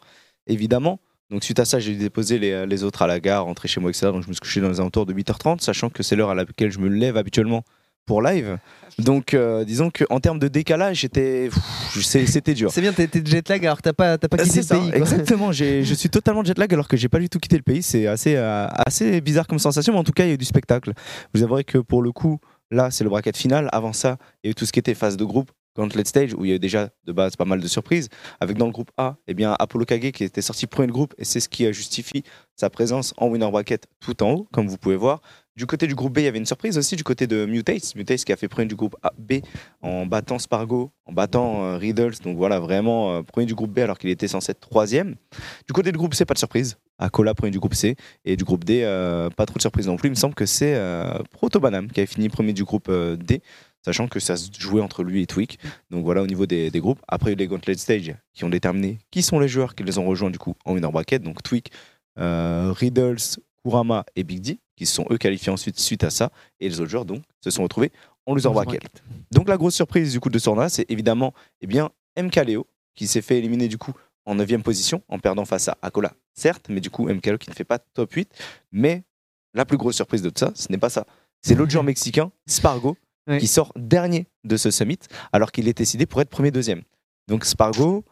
évidemment. Donc suite à ça, j'ai déposé les, les autres à la gare, rentré chez moi, etc. Donc je me suis couché dans les alentours de 8h30, sachant que c'est l'heure à laquelle je me lève habituellement pour live. Donc euh, disons qu'en termes de décalage, j'étais, c'était dur. C'est bien, de jet lag alors que t'as pas, t'as pas quitté C'est le pays. quoi. exactement. Je suis totalement jet lag alors que j'ai pas du tout quitté le pays. C'est assez, euh, assez bizarre comme sensation, mais en tout cas, il y a eu du spectacle. Vous avouerez que pour le coup, là, c'est le bracket final. Avant ça, il y a eu tout ce qui était phase de groupe. Gauntlet Stage, où il y a eu déjà de base pas mal de surprises, avec dans le groupe A, eh bien, Apollo Kage qui était sorti premier de groupe, et c'est ce qui euh, justifie sa présence en winner bracket tout en haut, comme vous pouvez voir. Du côté du groupe B, il y avait une surprise aussi du côté de Mutates, Mutates qui a fait premier du groupe A, B en battant Spargo, en battant euh, Riddles, donc voilà, vraiment euh, premier du groupe B alors qu'il était censé être troisième. Du côté du groupe C, pas de surprise. Akola, premier du groupe C. Et du groupe D, euh, pas trop de surprise non plus. Il me semble que c'est Proto Banam qui avait fini premier du groupe D, sachant que ça se jouait entre lui et Tweak. Donc voilà au niveau des, groupes. Après, les Gauntlet Stage qui ont déterminé qui sont les joueurs qui les ont rejoints du coup en winner bracket. Donc euh, Riddles, Kurama et Big D, qui se sont eux qualifiés ensuite suite à ça. Et les autres joueurs donc se sont retrouvés en loser bracket. Donc la grosse surprise du coup de ce tournoi, c'est évidemment eh bien, MKLeo qui s'est fait éliminer du coup en 9 position en perdant face à Akola, certes, mais du coup MKLeo qui ne fait pas top 8. Mais la plus grosse surprise de tout ça, ce n'est pas ça. C'est l'autre joueur mexicain, Spargo, qui sort dernier de ce summit alors qu'il est décidé pour être premier deuxième. Donc Spargo,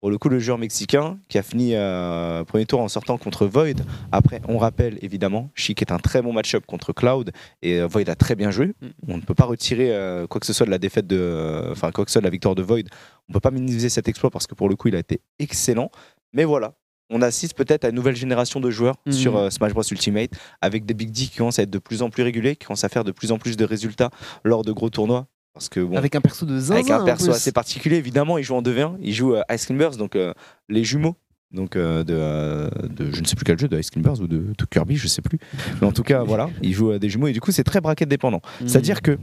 pour le coup, le joueur mexicain qui a fini euh, premier tour en sortant contre Void. Après, on rappelle évidemment, Chic est un très bon match-up contre Cloud et euh, Void a très bien joué. Mm. On ne peut pas retirer euh, quoi que ce soit de la défaite de, euh, enfin quoi que ce soit de la victoire de Void. On ne peut pas minimiser cet exploit parce que pour le coup, il a été excellent. Mais voilà, on assiste peut-être à une nouvelle génération de joueurs Mhm. sur euh, Smash Bros Ultimate avec des Big D qui commencent à être de plus en plus réguliers, qui commencent à faire de plus en plus de résultats lors de gros tournois. Parce que bon, Avec un perso de zinzin. avec un perso assez particulier, évidemment, il joue en 2v1, il joue euh, Ice Climbers, donc euh, les jumeaux. Donc euh, de, euh, de je ne sais plus quel jeu, de Ice Climbers ou de, de Kirby, je sais plus. Mais en tout cas, voilà, il joue euh, des jumeaux et du coup, c'est très bracket dépendant. Mhm. C'est-à-dire que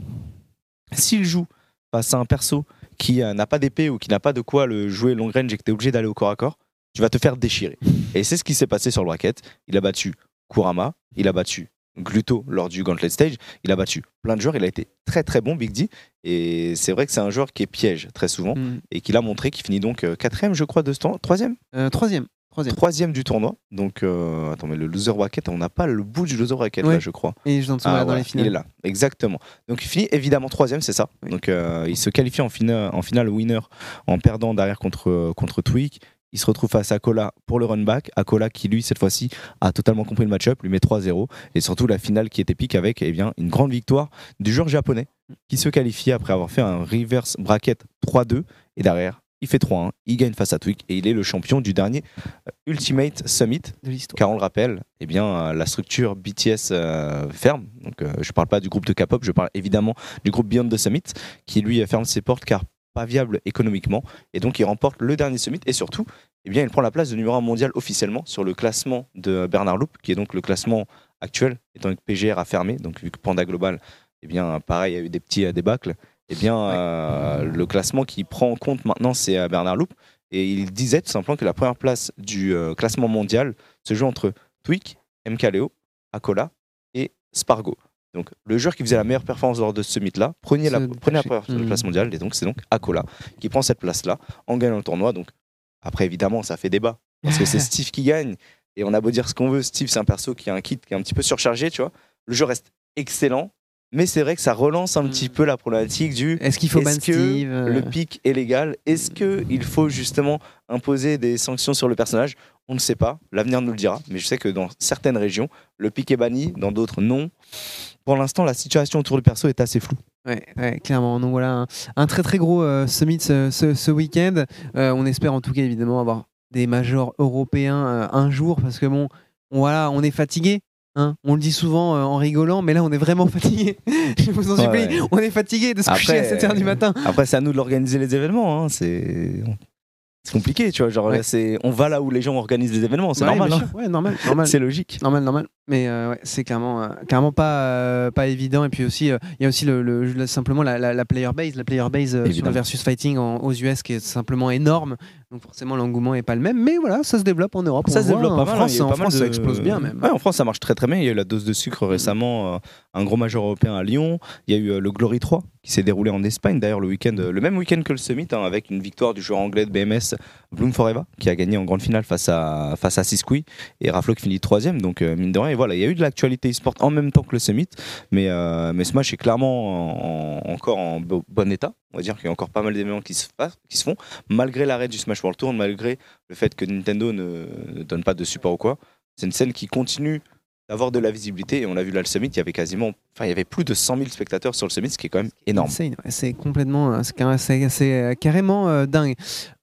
s'il joue face à un perso qui n'a pas d'épée ou qui n'a pas de quoi le jouer long range et que tu es obligé d'aller au corps à corps, tu vas te faire déchirer. Et c'est ce qui s'est passé sur le bracket. Il a battu Kurama, il a battu Gluto lors du Gauntlet Stage, il a battu plein de joueurs, il a été très très bon Big D. Et c'est vrai que c'est un joueur qui est piège très souvent Mhm. et qu'il a montré qu'il finit donc euh, quatrième, je crois, de ce. Troisième Euh, troisième. Troisième. Troisième du tournoi. Donc, euh, attends, mais le loser bracket, on n'a pas le bout du loser bracket Ouais. là, je crois. Et je Ah, dans voilà, les finales. Il est là, exactement. Donc il finit évidemment troisième, c'est ça. Oui. Donc euh, il se qualifie en finale, en finale winner en perdant derrière contre, contre Tweak. Il se retrouve face à Akola pour le run back. Akola qui, lui, cette fois-ci, a totalement compris le match-up, lui met 3-0. Et surtout, la finale qui est épique avec eh bien, une grande victoire du joueur japonais qui se qualifie après avoir fait un reverse bracket 3-2. Et derrière, il fait 3-1, il gagne face à Twig et il est le champion du dernier euh, Ultimate Summit. De l'histoire. Car on le rappelle, eh bien, euh, la structure BTS euh, ferme. Donc, euh, je ne parle pas du groupe de K-pop, je parle évidemment du groupe Beyond the Summit, qui lui ferme ses portes car pas viable économiquement. Et donc, il remporte le dernier Summit et surtout, eh bien, il prend la place de numéro 1 mondial officiellement sur le classement de Bernard Loup, qui est donc le classement actuel, étant que PGR a fermé. Donc, vu que Panda Global, eh bien, pareil, il y a eu des petits euh, débâcles. Eh bien, euh, le classement qui prend en compte maintenant, c'est euh, Bernard Loup. Et il disait tout simplement que la première place du euh, classement mondial se joue entre Twig, MKLeo, Akola et Spargo. Donc, le joueur qui faisait la meilleure performance lors de ce mythe-là prenait la, prenait la première Mhm. place mondiale. Et donc, c'est donc Akola qui prend cette place-là en gagnant le tournoi. Donc, après, évidemment, ça fait débat. Parce que c'est Steve qui gagne. Et on a beau dire ce qu'on veut, Steve, c'est un perso qui a un kit qui est un petit peu surchargé, tu vois. Le jeu reste excellent. Mais c'est vrai que ça relance un petit peu la problématique du Est-ce qu'il faut est-ce que Steve euh, le pic est légal? Est-ce qu'il faut justement imposer des sanctions sur le personnage? On ne sait pas, l'avenir nous le dira. Mais je sais que dans certaines régions, le pic est banni, dans d'autres non. Pour l'instant, la situation autour du perso est assez floue. Ouais, ouais, clairement. Donc voilà, un, un très très gros euh, summit ce, ce- ce week-end. Euh, on espère en tout cas évidemment avoir des majors européens euh, un jour parce que bon, on, voilà, on est fatigué. hein. on le dit souvent en rigolant, mais là on est vraiment fatigué. Je vous en Ouais, supplie, ouais. on est fatigué de se coucher à Après, 7h du matin. Après, c'est à nous de l'organiser les événements. hein. C'est c'est compliqué, tu vois. Genre, Ouais. c'est on va là où les gens organisent les événements. C'est Ouais, normal. hein. Ouais, normal, normal. C'est logique. Normal, normal. Mais euh, ouais, c'est clairement, euh, clairement pas, euh, pas évident. Et puis aussi, il y a aussi le, le- le- simplement la, la- la player base, la player base sur le versus fighting en- aux US qui est simplement énorme. Donc forcément, l'engouement est pas le même. Mais voilà, ça se développe en Europe. Ça on se développe en hein. France, en mal France, ça explose bien même. Ouais, en France, ça marche très très bien. Il y a eu la dose de sucre récemment, euh, un gros major européen à Lyon. Il y a eu euh, le Glory 3 qui s'est déroulé en Espagne. D'ailleurs, le week-end, euh, le même week-end que le Summit, hein, avec une victoire du joueur anglais de BMS, Bloom Forever, qui a gagné en grande finale face à face à Siskoui et Raflo qui finit troisième. Donc euh, mine de rien, et voilà, il y a eu de l'actualité e-sport en même temps que le Summit, mais mais ce match est clairement en- encore en bo- bon état. On va dire qu'il y a encore pas mal d'événements qui se qui se font, malgré l'arrêt du Smash World Tour, malgré le fait que Nintendo ne, ne donne pas de support ou quoi. C'est une scène qui continue d'avoir de la visibilité. Et on l'a vu là, le Summit, il y avait quasiment, enfin, il y avait plus de 100 000 spectateurs sur le Summit, ce qui est quand même énorme. C'est complètement, euh, c'est euh, carrément euh, dingue.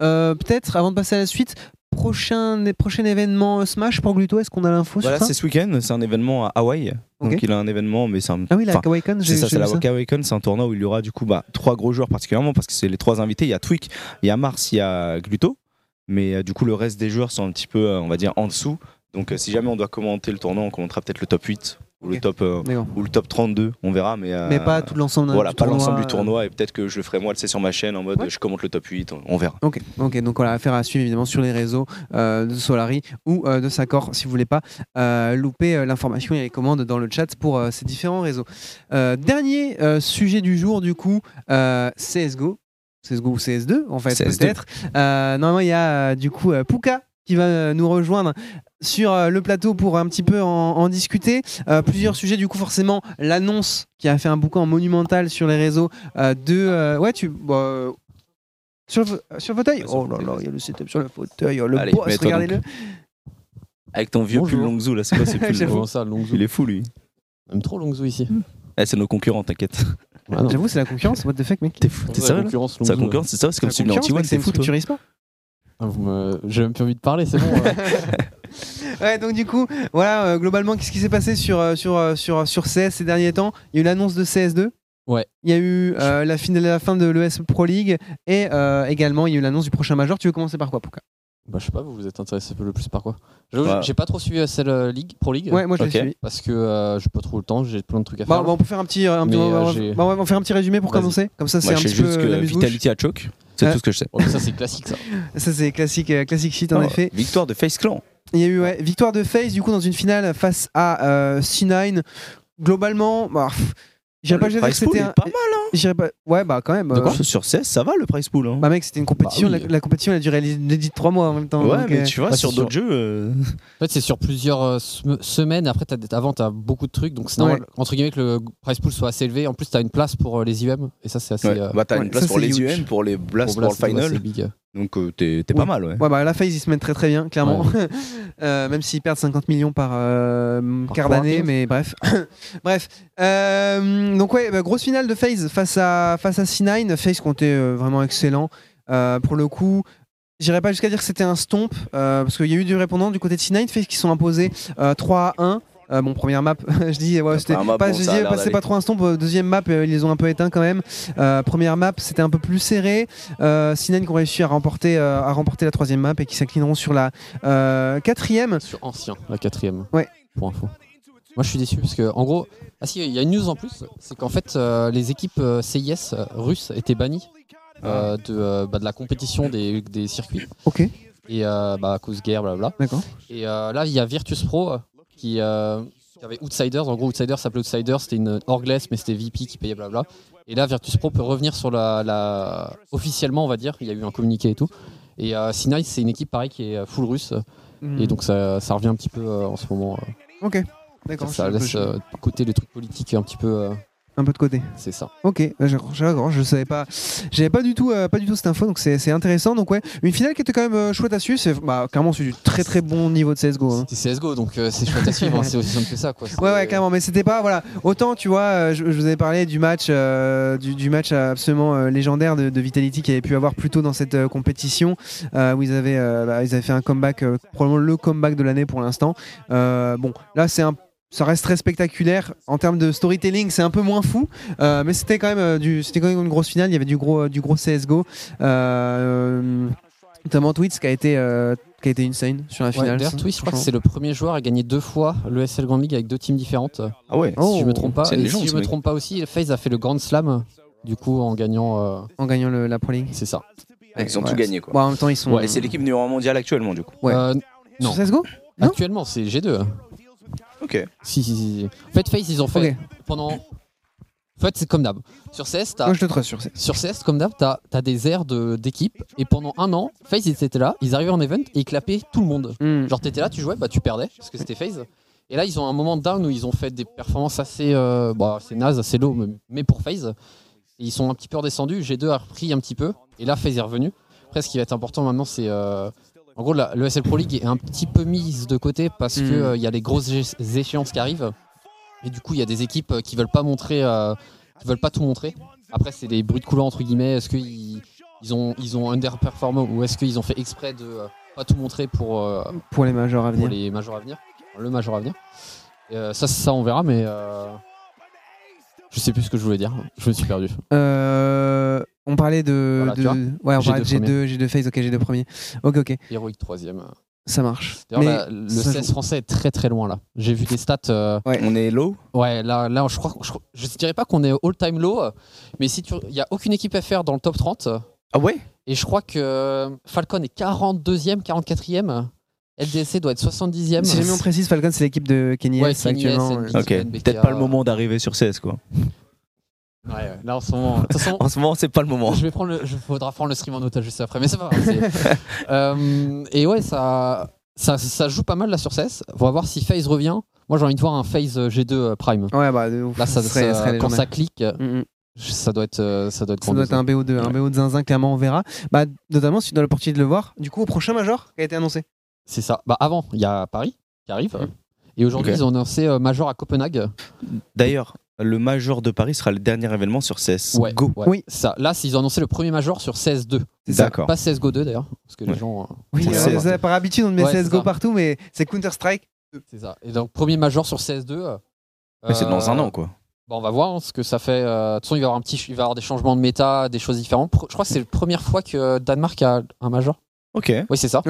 Euh, Peut-être avant de passer à la suite, prochain, prochain événement Smash pour Gluto, est-ce qu'on a l'info Voilà, sur ça c'est ce week-end, c'est un événement à Hawaï. Donc il a un événement, mais c'est un. Ah oui, la Kawaii-Con, j'ai c'est ça, c'est la Awaken, c'est un tournoi où il y aura du coup bah, trois gros joueurs particulièrement parce que c'est les trois invités. Il y a Twig, il y a Mars, il y a Gluto, mais euh, du coup le reste des joueurs sont un petit peu, euh, on va dire, en dessous. Donc euh, si jamais on doit commenter le tournoi, on commentera peut-être le top 8 ou le top euh, ou le top 32, on verra. Mais, euh, Mais pas tout l'ensemble voilà, du pas l'ensemble du euh, tournoi et peut-être que je le ferai moi, c'est sur ma chaîne en mode Ouais. je commente le top 8, on- on verra. Ok, ok, donc voilà, affaire à suivre évidemment sur les réseaux euh, de Solari ou euh, de Sacor si vous voulez pas euh, louper euh, l'information et les commandes dans le chat pour euh, ces différents réseaux. Euh, dernier euh, sujet du jour du coup, euh, CSGO. CSGO ou CS2 en fait CS2. peut-être. Euh, normalement il y a euh, du coup euh, Puka qui va euh, nous rejoindre sur euh, le plateau pour un petit peu en, en discuter. Euh, plusieurs sujets, du coup, forcément, l'annonce qui a fait un boucan monumental sur les réseaux euh, de. euh, ouais, tu. bah, sur, le, sur le fauteuil? Sur Oh là là, il y a le setup sur le fauteuil. oh, le Allez, boss, regardez-le. Avec ton vieux pull Bonjour. Longzhou là, c'est quoi ce pull? Comment ça, Il est fou lui. Même trop Longzhou ici. Eh, c'est nos concurrents, t'inquiète. Ah. J'avoue, c'est la concurrence. What the fuck, mec T'es fou, sérieux là? concurrence C'est la concurrence, c'est ça? C'est comme celui de concurrence, Anti-One, mec, c'est fou toi. Ah, vous me- J'ai même plus envie de parler, c'est bon. ouais. Ouais, donc du coup, voilà, euh, globalement, qu'est-ce qui s'est passé sur, euh, sur, euh, sur, sur CS ces derniers temps? Il y a eu l'annonce de CS2. Ouais. Il y a eu euh, la, fin, la fin de l'ES Pro League et euh, également il y a eu l'annonce du prochain Major. Tu veux commencer par quoi, Puka bah, je sais pas, vous vous êtes intéressé le plus par quoi? J'avoue, Ouais. J'ai pas trop suivi euh, League, Pro League. Ouais, moi je l'ai Ok. suivi. Parce que euh, j'ai pas trop le temps, j'ai plein de trucs à Bah, faire. bah, on peut faire un petit, un petit- on va- on va- bah, faire un petit résumé pour Vas-y. commencer. Comme ça, c'est un je sais petit peu juste que la. Vitality a choke, c'est Ouais. tout ce que je sais. Mais ça, c'est classique ça. Ça c'est classique, euh, classique shit en Oh, effet. Victoire de Face Clan. Il y a eu ouais, victoire de FaZe du coup dans une finale face à euh, C9. Globalement, bah, pff, j'irais pas Le dire que price pool c'était est un. pas mal, J'irais pas. Ouais, bah quand même. euh, Sur 16, ça va le price pool. Hein. Bah mec, c'était une compétition. Bah oui. la, la compétition elle a duré inédit trois mois en même temps. ouais, donc, mais euh, tu vois, ouais, sur d'autres jeux. euh, En fait, c'est sur plusieurs euh, sem- semaines. Après, as, avant, tu as beaucoup de trucs. Donc, c'est normal, Ouais. entre guillemets, que le price pool soit assez élevé. En plus, tu as une place pour euh, les IEM. Et ça, c'est assez. ouais. euh, Bah, t'as ouais, une place ça, pour les huge. UM, pour les Blast, pour pour le Blast, ouais, final. Donc euh, t'es pas mal, ouais. Ouais, bah la FaZe, ils se mettent très très bien, clairement. Euh, même s'ils perdent 50 millions par euh, Par quart d'année, mais bref. bref. Donc, ouais, bah, grosse finale de FaZe face à, face à C9. FaZe comptait vraiment excellent. Pour le coup, j'irais pas jusqu'à dire que c'était un stomp, euh, parce qu'il y a eu du répondant du côté de C9. FaZe qui sont imposés euh, 3 à 1. Euh, bon, première map, je dis, ouais, c'était Première map, pas, bon, pas trop un stomp. Euh, Deuxième map, euh, ils les ont un peu éteints quand même. Euh, première map, c'était un peu plus serré. Euh, C9 qui ont réussi à remporter, euh, à remporter la troisième map et qui s'inclineront sur la euh, quatrième. Sur ancien, la quatrième. Ouais. Pour info. Moi, je suis déçu parce que, en gros, ah si, il y a une news en plus, c'est qu'en fait, euh, les équipes CIS russes étaient bannies euh, de, euh, bah, de la compétition des, des circuits. Ok, Et euh, bah, à cause guerre, blablabla. d'accord. Et euh, là, il y a Virtus Pro qui, euh, qui avait Outsiders. En gros, Outsiders s'appelait Outsiders. C'était une orgless, mais c'était VP qui payait blabla. Et là, Virtus Pro peut revenir sur la, la- officiellement, on va dire. Il y a eu un communiqué et tout. Et euh, C9, c'est une équipe pareil qui est euh, full russe. Hmm. Et donc, ça, ça revient un petit peu euh, en ce moment. Ok, d'accord. ça je- laisse de côté les trucs politiques un petit peu. Un peu de côté. c'est ça. Ok, je, je, je, je savais pas, j'avais pas du tout, euh, pas du tout cette info, donc c'est intéressant. Donc ouais, une finale qui était quand même euh, chouette à suivre. C'est bah, clairement c'est du très très bon niveau de CS:GO. hein. C'est CSGO, donc euh, c'est chouette à suivre. hein, c'est aussi simple que ça. Quoi. Ouais ouais clairement, mais c'était pas voilà. Autant tu vois, je, je vous avais parlé du match, du, du match absolument légendaire de, de Vitality qui avait pu avoir plus tôt dans cette compétition, où ils avaient, bah, ils avaient fait un comeback, probablement le comeback de l'année pour l'instant. Bon, là c'est un ça reste très spectaculaire en termes de storytelling, c'est un peu moins fou, euh, mais c'était quand même euh, du, c'était quand même une grosse finale. Il y avait du gros, euh, du gros CS:GO, euh, notamment Twitch qui a été, euh, qui a été insane sur la finale. Twitch, je crois que c'est le premier joueur à gagner deux fois le SL Grand League avec deux teams différentes. Ah ouais. Oh. si je me trompe pas. Et légende, si je me mec. trompe pas aussi, FaZe a fait le Grand Slam. Du coup, en gagnant, euh, en gagnant le- la Pro League. c'est ça. Ils ont Ouais. tout gagné, quoi. Bon, en même temps, ils sont. Et c'est l'équipe numéro 1 mondiale actuellement, du coup. Ouais. Euh, Sur non. CS:GO Non Actuellement, c'est G2. Ok. Si, si, si. En fait, FaZe, ils ont fait Ok. pendant. En fait, c'est comme d'hab. Sur CS, t'as Moi, je te trust sur CS. Sur CS, comme d'hab, t'as as des airs de- d'équipe. Et pendant un an, FaZe, ils étaient là, ils arrivaient en event et ils clapaient tout le monde. Hmm. Genre, t'étais là, tu jouais, bah tu perdais, parce que c'était FaZe. Et là, ils ont un moment de down où ils ont fait des performances assez, euh, bah, assez naze, assez low, mais- mais pour FaZe. Et ils sont un petit peu redescendus. G2 a repris un petit peu. Et là, FaZe est revenu. Après, ce qui va être important maintenant, c'est. euh, en gros, la- le SL Pro League est un petit peu mise de côté parce Mm. qu'il y a les grosses échéances qui arrivent. Et du coup, il y a des équipes euh, qui veulent pas montrer, euh, qui veulent pas tout montrer. Après, c'est des bruits de couloir entre guillemets. Est-ce qu'ils ils ont, ils ont underperformé ou est-ce qu'ils ont fait exprès de euh, pas tout montrer pour, euh, Pour les majors à pour venir. les majors à venir, le major à venir. Et, euh, ça, ça, on verra, mais euh, je sais plus ce que je voulais dire. Je me suis perdu. Euh, on parlait de. Voilà, ouais, on G2 parlait de G2, G2 phase, ok, G2 premier. Ok, ok, Héroïque troisième. ça marche. D'ailleurs, le ça 16 joue. français est très très loin là. J'ai vu des stats. euh, On est low? Ouais, là, là, je crois, je, je dirais pas qu'on est all-time low, mais si tu, il y a aucune équipe FR dans le top 30, euh, Ah ouais? Et je crois que Falcon est 42e, 44e, LDSC doit être 70e. Si jamais on précise, Falcon, c'est l'équipe de Kenny Ouais, S Kenny S, actuellement. NBK. ouais. Ok. Peut-être pas le moment d'arriver sur CS, quoi. Ouais, là en ce moment. De toute façon, En ce moment, c'est pas le moment. je vais prendre le, je faudra prendre le stream en otage juste après, mais c'est pas grave. Euh, et ouais, ça, ça, ça joue pas mal là sur CS. On va voir si FaZe revient. Moi, j'ai envie de voir un FaZe G2 euh, Prime. Ouais, bah, de ouf. Là, ça, serait, ça- ça serait quand ça clique, Mm, mm. ça doit être, euh, ça doit être Ça doit être un BO2, un BO de zinzin, clairement, on verra. Bah, notamment si tu as l'opportunité de le voir. Du coup, au prochain Major qui a été annoncé. C'est ça. Bah avant, il y a Paris qui arrive. Mhm. Et aujourd'hui, ils ont annoncé euh, Major à Copenhague. D'ailleurs, le Major de Paris sera le dernier événement sur CS. Ouais, Go. ouais. Oui. Ça, là, ils ont annoncé le premier Major sur CS2. C'est ça. D'accord. Pas CSGO 2 d'ailleurs. Parce que les gens. euh, Oui, euh, par habitude, on met CSGO ça. partout, mais c'est Counter-Strike. c'est ça. Et donc, premier Major sur CS2. euh, Mais c'est dans un euh, an, quoi. Bah, on va voir hein, ce que ça fait. euh, De toute façon, il va y avoir un petit, il va y avoir des changements de méta, des choses différentes. Pro- Je crois que c'est la première fois que Danemark a un major. Ok. Oui, c'est ça.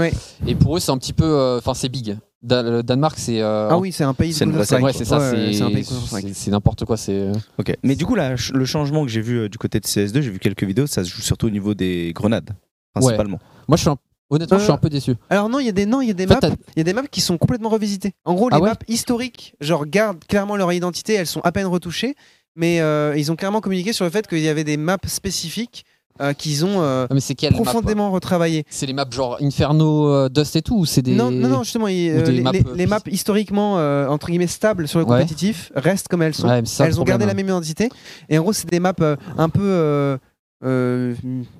Et pour eux, c'est un petit peu, euh, enfin, c'est big. Da- le Danemark, c'est. euh, Ah oui, c'est un pays de C'est une. Ouais, c'est ça. Ouais, c'est un pays de Counter-Strike. c'est- c'est n'importe quoi. C'est. Ok. Mais du coup, là, ch- le changement que j'ai vu euh, du côté de CS2, j'ai vu quelques vidéos, ça se joue surtout au niveau des grenades, principalement. Moi, je suis un- honnêtement, je suis Euh, un peu déçu. Alors non, il y a des non, il y a des En fait, maps, t'as- il y a des maps qui sont complètement revisitées. En gros, les Ah ouais maps historiques, genre gardent clairement leur identité, elles sont à peine retouchées, mais euh, ils ont clairement communiqué sur le fait qu'il y avait des maps spécifiques euh, qu'ils ont euh, mais profondément retravaillées. C'est les maps genre Inferno, euh, Dust et tout ou c'est des. Non, non, non, justement, il- euh, les, maps, les- les maps historiquement entre guillemets stables sur le Ouais. compétitif restent comme elles sont. Ouais, ça, elles ont gardé la même identité. Et en gros, c'est des maps un peu.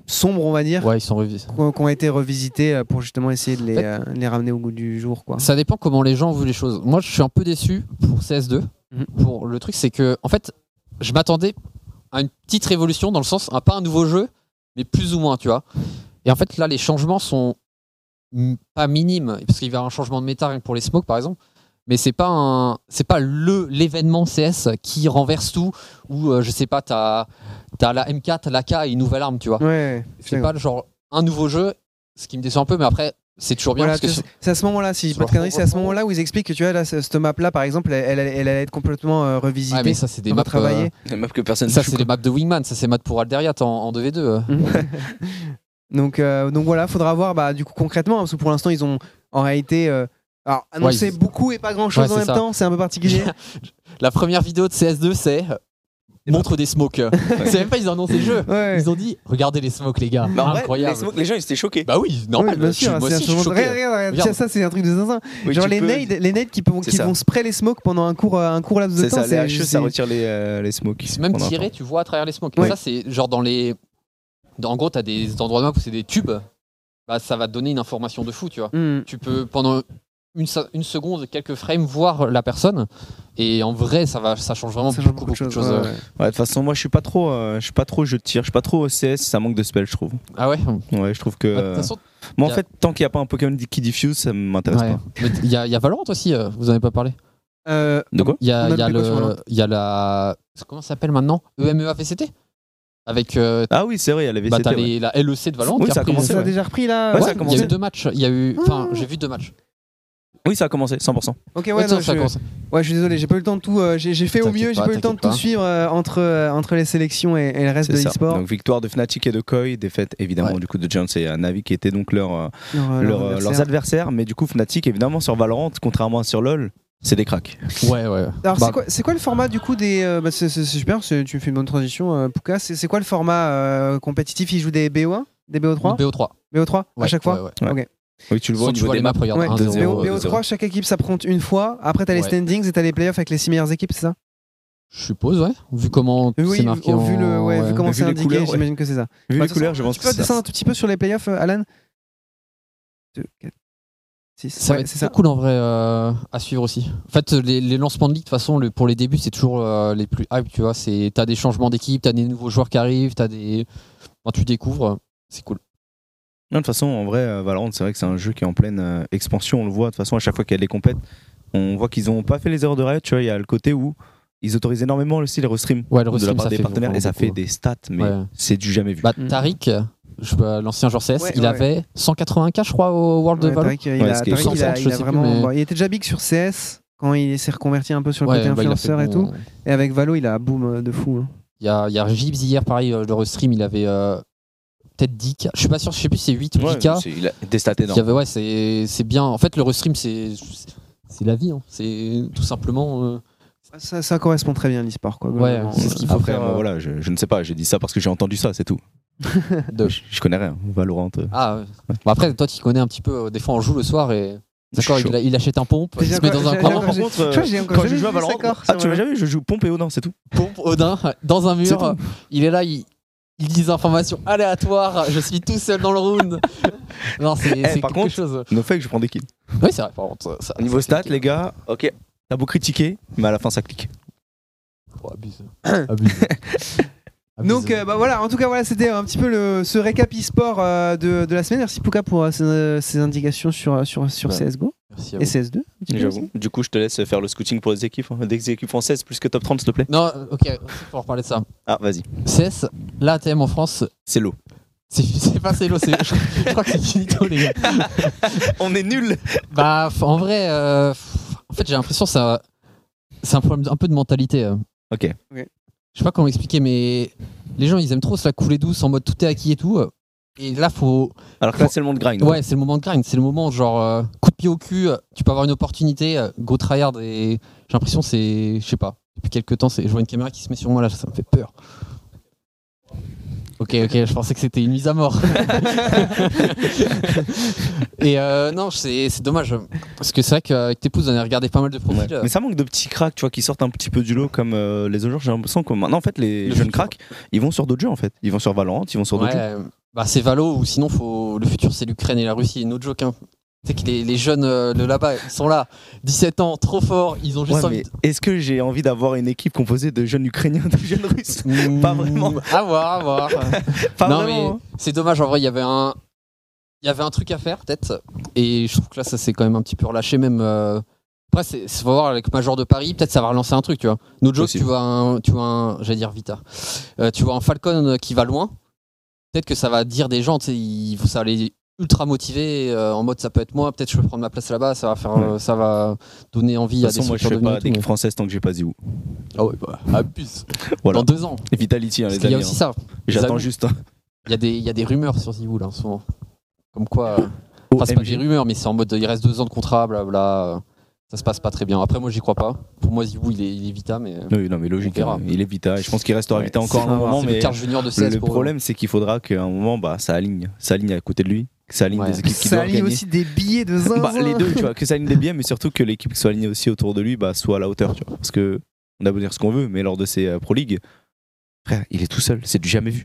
sombres, on va dire, Ouais, ils sont qui ont- été revisités pour justement essayer de les, En fait- les ramener au goût du jour. Quoi. Ça dépend comment les gens vu les choses. Moi, je suis un peu déçu pour CS2. Mhm. Pour le truc, c'est que, en fait, je m'attendais à une petite révolution dans le sens, à pas un nouveau jeu, mais plus ou moins, tu vois. Et en fait, là, les changements sont pas minimes, parce qu'il va y avoir un changement de méta rien que pour les smokes, par exemple. Mais c'est pas un, c'est pas le l'événement CS qui renverse tout, ou euh, je sais pas, t'as as la M4, la K et une nouvelle arme, tu vois. Ouais, C'est pas le genre un nouveau jeu, ce qui me déçoit un peu, mais après, c'est toujours bien Voilà, parce que c'est à ce moment-là, si je dis sur pas de conneries, c'est à ce moment-là où ils expliquent que tu vois, là, ce- cette map-là, par exemple, elle, elle, elle allait être complètement euh, revisitée. Ouais, mais ça, c'est des maps. euh, map que personne ça, c'est les maps de Wingman. Ça, c'est maps pour Alderiat en, en 2v2. euh. donc, euh, donc voilà, faudra voir bah, du coup concrètement, parce que pour l'instant, ils ont en réalité euh, alors, annoncé ils- beaucoup et pas grand-chose Ouais, en même ça. temps, c'est un peu particulier. La première vidéo de CS2, c'est euh, montre des smokes. c'est même pas ils ont annoncé le jeu. Ouais. Ils ont dit regardez les smokes, les gars. Mais en vrai, Incroyable. les, smokes, les gens ils étaient choqués. Bah oui, normal. Bien je sûr, moi aussi, je suis choqué. Regarde, regarde, ça, c'est un truc de zinzin. Oui, Genre les peux- nades, les nades qui, peuvent- C'est qui vont spray les smokes pendant un court, un court laps de C'est temps. ça, les HE, c'est- ça retire les, euh, les smokes. C'est même tiré, tu vois à travers les smokes. Et ça, c'est genre dans les. dans- en gros, t'as des endroits de map où c'est des tubes. Bah, ça va te donner une information de fou, tu vois. Hmm. Tu peux pendant une, se- une seconde, quelques frames, voir la personne. Et en vrai, ça, va, ça change vraiment Ça beaucoup, beaucoup de choses. ouais, ouais. Ouais, de toute façon, moi je suis pas trop, euh, je suis pas trop jeu de tir, je suis pas trop au CS, ça manque de spell, je trouve. Ah ouais? Ouais, je trouve que. Bah, De toute façon, moi en a- fait, tant qu'il n'y a pas un Pokémon qui diffuse, ça m'intéresse ouais. pas. Il y, a- il y a Valorant aussi, euh, vous en avez pas parlé. Euh, De quoi? Il y a, y a le, y a la, comment ça s'appelle maintenant? E EMEA VCT avec euh, Ah oui, c'est vrai, il y a la bah, VCT. t'as ouais. les- la LEC de Valorant Oui, qui a ça a commencé, ça a ouais. déjà repris là. Ouais, ça a il y a eu deux matchs. Il y a eu, enfin, j'ai vu deux matchs. Oui, ça a commencé, 100%. Ok, ouais, Ouais, non, ça, ça a je... commencé. ouais, je suis désolé, j'ai pas eu le temps de tout. euh, j'ai fait au mieux, j'ai pas, eu le temps de tout suivre euh, entre, euh, entre les sélections et, et le reste de l'e-sport. Donc victoire de Fnatic et de Koi, défaite évidemment Ouais. du coup de Giants et euh, Navi qui étaient donc leur, euh, Leur, euh, leur, leur euh, leurs adversaire. adversaires. Mais du coup, Fnatic évidemment sur Valorant, contrairement à sur LoL, c'est des cracks. Ouais, ouais. Alors, Bah, c'est quoi, c'est quoi le format du coup des. euh, bah, c'est super, tu me fais une bonne transition, euh, Pouka. C'est quoi le format euh, compétitif? Il joue des BO1 Des BO3 BO3. BO3 à chaque fois? ouais, ouais. Ouais. Oui, tu le vois tu vois les maps, regarde. Ouais, 1-0, BO, euh, BO3, chaque équipe s'affronte une fois. Après, t'as les Ouais. standings et t'as les playoffs avec les six meilleures équipes, c'est ça? Je suppose, ouais. Vu comment Oui, c'est marqué au- vu, en- le, ouais, vu comment c'est les indiqué, couleurs, ouais. j'imagine que c'est ça. Vu Bah, les couleurs, je pense Tu que peux c'est descendre ça. un tout petit peu sur les playoffs, euh, Alan? 2, 4, 6. Ça va Ouais, être c'est très ça. cool en vrai euh, à suivre aussi. En fait, les, les lancements de ligue, de toute façon, le- pour les débuts, c'est toujours euh, les plus hype, tu vois. T'as des changements d'équipe, t'as des nouveaux joueurs qui arrivent, t'as des. Enfin, tu découvres, c'est cool. Non, de toute façon, en vrai, euh, Valorant, c'est vrai que c'est un jeu qui est en pleine euh, expansion. On le voit, de toute façon, à chaque fois qu'il y a des compètes, on voit qu'ils n'ont pas fait les erreurs de Riot. Tu vois, il y a le côté où ils autorisent énormément aussi les restream Ouais, le de la restream, part des partenaires et ça fait beaucoup. des stats, mais Ouais. c'est du jamais vu. Bah, Mm. Tariq, l'ancien joueur CS, Ouais, il ouais, avait 180K, je crois, au World Ouais, of Valorant. Tariq, il, a, Tariq, il a- Je il a sais plus, vraiment. mais- bon, il était déjà big sur CS quand il s'est reconverti un peu sur le Ouais, côté bah, influenceur et bon- tout. Et avec Valo, il a boom euh, de fou. hein. Il y a, il y a Gibbs hier, pareil, le restream, il avait euh, peut-être 10K. Je suis pas sûr, je sais plus si c'est 8 ou Ouais, 10K. c'est- il a des stats Il y énormes. avait, ouais, c'est c'est bien. En fait, le restream, c'est c'est la vie. hein. C'est tout simplement. euh, Ça, ça correspond très bien à l'e-sport. Quoi, Ouais, globalement. c'est ce qu'il faut Après, faire. euh, voilà, je, je ne sais pas, j'ai dit ça parce que j'ai entendu ça, c'est tout. de- Je, je connais rien. Valorant. euh, Ah, ouais. Bon, après, toi, tu connais un petit peu. euh, Des fois, on joue le soir et. D'accord, il, achète un pompe, il se met dans un coin, par contre, euh, quand jamais je joue à Valorant, ah, tu m'as jamais vu, je joue pompe et Odin, c'est tout. pompe Odin dans un mur. Il est là, il, il dit des informations aléatoires. Je suis tout seul dans le round. non, c'est c'est par quelque contre, chose. No fake, je prends des kills. Oui, c'est vrai. Par contre, ça, Niveau stats, les gars, ok. T'as beau critiquer, mais à la fin, ça clique. Oh, abuse. Abuse. Abuse. Donc euh, bah voilà, en tout cas voilà, c'était un petit peu le, ce récap e-sport euh, de, de la semaine. Merci Pouka pour euh, ces, euh, ces indications sur, sur, sur Ouais. CSGO Merci à et vous. CS2. un petit peu aussi. J'avoue. Du coup, je te laisse faire le scouting pour les équipes, hein, des équipes françaises plus que top 30, s'il te plaît. Non, ok, on va reparler de ça. Ah, vas-y. CS, là, ATM en France, C'est l'eau. c'est c'est pas Célo, c'est- je, je crois que c'est finito, les gars. On est nuls. Bah, en vrai, euh, en fait, j'ai l'impression que ça, c'est un problème un peu de mentalité. euh. Ok. Je sais pas comment expliquer, mais les gens, ils aiment trop se la couler douce en mode tout est acquis et tout. euh. Et là, faut. Alors que là, c'est le monde grind. Ouais, c'est le moment de grind. C'est le moment, genre, euh, coup de pied au cul, euh, tu peux avoir une opportunité, euh, go tryhard. Et j'ai l'impression, c'est. Je sais pas. Depuis quelques temps, c'est- je vois une caméra qui se met sur moi là, ça me fait peur. Ok, ok, je pensais que c'était une mise à mort. et euh, non, c'est c'est dommage. Parce que c'est vrai qu'avec tes pouces, on a regardé pas mal de profils. Ouais. Mais ça manque de petits cracks, tu vois, qui sortent un petit peu du lot comme euh, les autres. J'ai l'impression que maintenant, en fait, les Le jeunes cracks, ils vont sur d'autres jeux, en fait. Ils vont sur Valorant, ils vont sur d'autres jeux. Bah c'est Valo ou sinon faut le futur c'est l'Ukraine et la Russie, no joke. Hein. Tu sais que les, les jeunes euh, de là-bas, ils sont là, 17 ans, trop forts, ils ont juste Ouais, envie est-ce que j'ai envie d'avoir une équipe composée de jeunes Ukrainiens, de jeunes Russes? De... pas vraiment. À voir, à voir. Pas non vraiment. mais hein. c'est dommage en vrai, il y avait un il y avait un truc à faire peut-être et je trouve que là ça s'est quand même un petit peu relâché même euh, après c'est faut voir avec Major de Paris, peut-être ça va relancer un truc, tu vois. No joke, Possible. tu vois un tu vois un j'allais dire Vita. Euh, tu vois un Falcon qui va loin. Peut-être que ça va dire des gens, il ça va les ultra motiver euh, en mode ça peut être moi, peut-être je peux prendre ma place là-bas, ça va faire Ouais. euh, ça va donner envie De à toute des façon, moi, je structures fais de venir pas et mais- française tant que j'ai pas Ziou. Ah ouais, bah, abuse. Voilà. Dans deux ans. Vitality, hein, les qu'il y a amis. aussi hein. ça. J'attends juste. hein. Il y, a des, il y a des rumeurs sur Zivou là en ce moment. Comme quoi. euh, Enfin, c'est pas des rumeurs, mais c'est en mode il reste deux ans de contrat, blabla. Euh, Ça se passe pas très bien. Après, moi, j'y crois pas. Pour moi, Zivou, il est, il est Vita, mais. euh, Oui, non, mais logique. Hein. Il est Vita. et Je pense qu'il restera Ouais, Vita encore un moment, mais le quart junior de le, 16 le pour eux. problème, c'est qu'il faudra qu'à un moment, bah, ça aligne. Ça aligne à côté de lui. Que ça aligne Ouais. des équipes qui Ça doivent aligne gagner. aussi des billets de zinzin. Bah, les deux, tu vois, que ça aligne des biens, mais surtout que l'équipe qui soit alignée aussi autour de lui bah, soit à la hauteur, tu vois. Parce que on a beau dire ce qu'on veut, mais lors de ces euh, Pro League, frère, il est tout seul, c'est du jamais vu.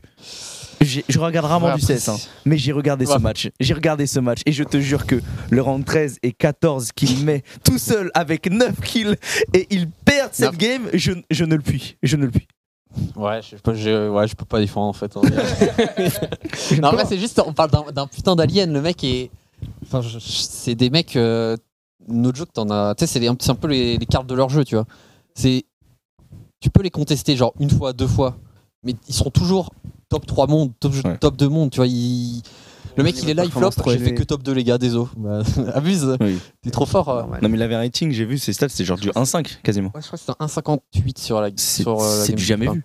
Je regarde rarement Ouais, du CS, hein, mais j'ai regardé ce match. J'ai regardé ce match et je te jure que le rang 13 et 14 qu'il met tout seul avec 9 kills et il perd cette game, je, je ne le puis. Je ne le puis. Ouais, je, ouais, je peux pas défendre en fait. vrai. non, vrai, c'est juste, on parle d'un- putain d'alien. Le mec est. Enfin, c'est des mecs. Euh... No joke, t'en as. Tu sais, c'est c'est un peu les, les cartes de leur jeu, tu vois. C'est. Tu peux les contester, genre une fois, deux fois, mais ils seront toujours top 3 monde, top, Ouais. top 2 monde, tu vois. ils- Le mec, il est là, il flop. J'ai fait que top 2, les gars, désolé. Bah, abuse, Oui. t'es trop fort. euh. Normal. Non, mais il avait un rating, j'ai vu ses stats, c'est genre du 1-5 quasiment. Ouais, je crois que c'était un 1,58 sur la. C'est sur, euh, la c'est game du jamais vu.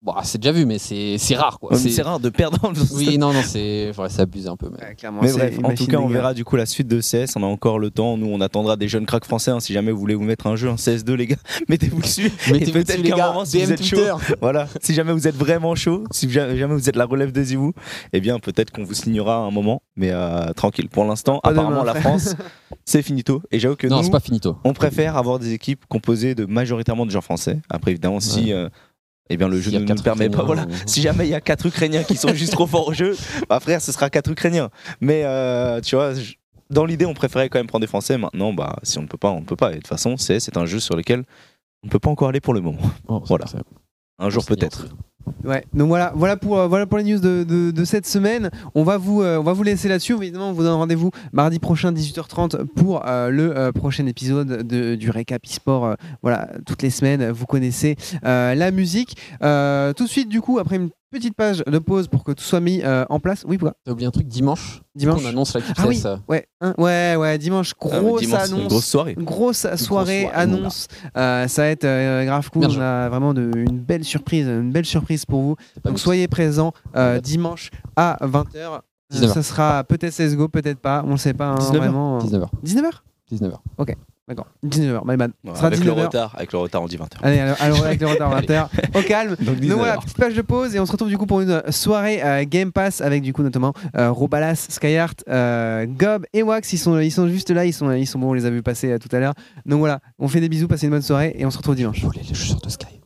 Bon, c'est déjà vu, mais c'est c'est rare, quoi. C'est- rare de perdre dans le Oui, non, non, c'est ouais, c'est abusé un peu. Mais... Ouais, clairement, Mais bref, en tout cas, on verra du coup la suite de CS. On a encore le temps. Nous, on attendra des jeunes cracks français. hein. Si jamais vous voulez vous mettre un jeu, un CS2, les gars, mettez-vous dessus. Mettez-vous peut-être dessus, les gars. moment, si vous êtes chaud. Voilà, si jamais vous êtes vraiment chaud, si ja- jamais vous êtes la relève de Zivou, eh bien peut-être qu'on vous signera à un moment, mais euh, tranquille. Pour l'instant, apparemment demain, la. France, c'est finito. Et j'avoue que Non, nous, pas finito. on préfère avoir des équipes composées de majoritairement de gens français. Après, évidemment, si euh, eh bien, le jeu ne nous permet pas, voilà. Si jamais il y a quatre Ukrainiens qui sont juste trop forts au jeu, bah frère, ce sera quatre Ukrainiens. Mais euh, tu vois, dans l'idée, on préférait quand même prendre des Français. Maintenant, bah si on ne peut pas, on ne peut pas. Et de toute façon, c'est un jeu sur lequel on ne peut pas encore aller pour le moment. Voilà. Un jour peut-être. Ouais, donc voilà, voilà pour, euh, voilà pour les news de, cette semaine. On va vous, euh, on va vous laisser là-dessus. Évidemment, on vous donne rendez-vous mardi prochain 18h30 pour euh, le prochain épisode de- du récap e-sport. voilà, toutes les semaines, vous connaissez la musique. Tout de suite, du coup, après une petite page de pause pour que tout soit mis euh, en place. Oui, pourquoi? T'as oublié un truc dimanche? Dimanche. On annonce la Ah oui, ouais, hein, ouais, ouais, dimanche, Ah, grosse dimanche, annonce. grosse soirée. Grosse soirée, soirée, annonce, Euh, ça va être euh, grave cool. Bien On joué. a vraiment de- une belle surprise, une belle surprise pour vous. Donc soyez présents euh, dimanche à 20h. 19h. ça sera peut-être CSGO, peut-être pas, on ne sait pas hein, 19h. vraiment. 19h. 19h 19h. D'accord, 19h, my bad. Ouais, avec le 19h. retard, avec le retard, on dit 20h. Allez, alors, alors, avec le retard 20h, au calme. Donc Donc voilà, 19h. petite page de pause et on se retrouve du coup pour une soirée euh, Game Pass avec du coup notamment euh, Robalas, Skyheart, euh, Gob et Wax. Ils sont, ils sont juste là, ils sont, ils sont bons, on les a vus passer euh, tout à l'heure. Donc voilà, on fait des bisous, passez une bonne soirée et on se retrouve dimanche. Voler les chaussures de Sky.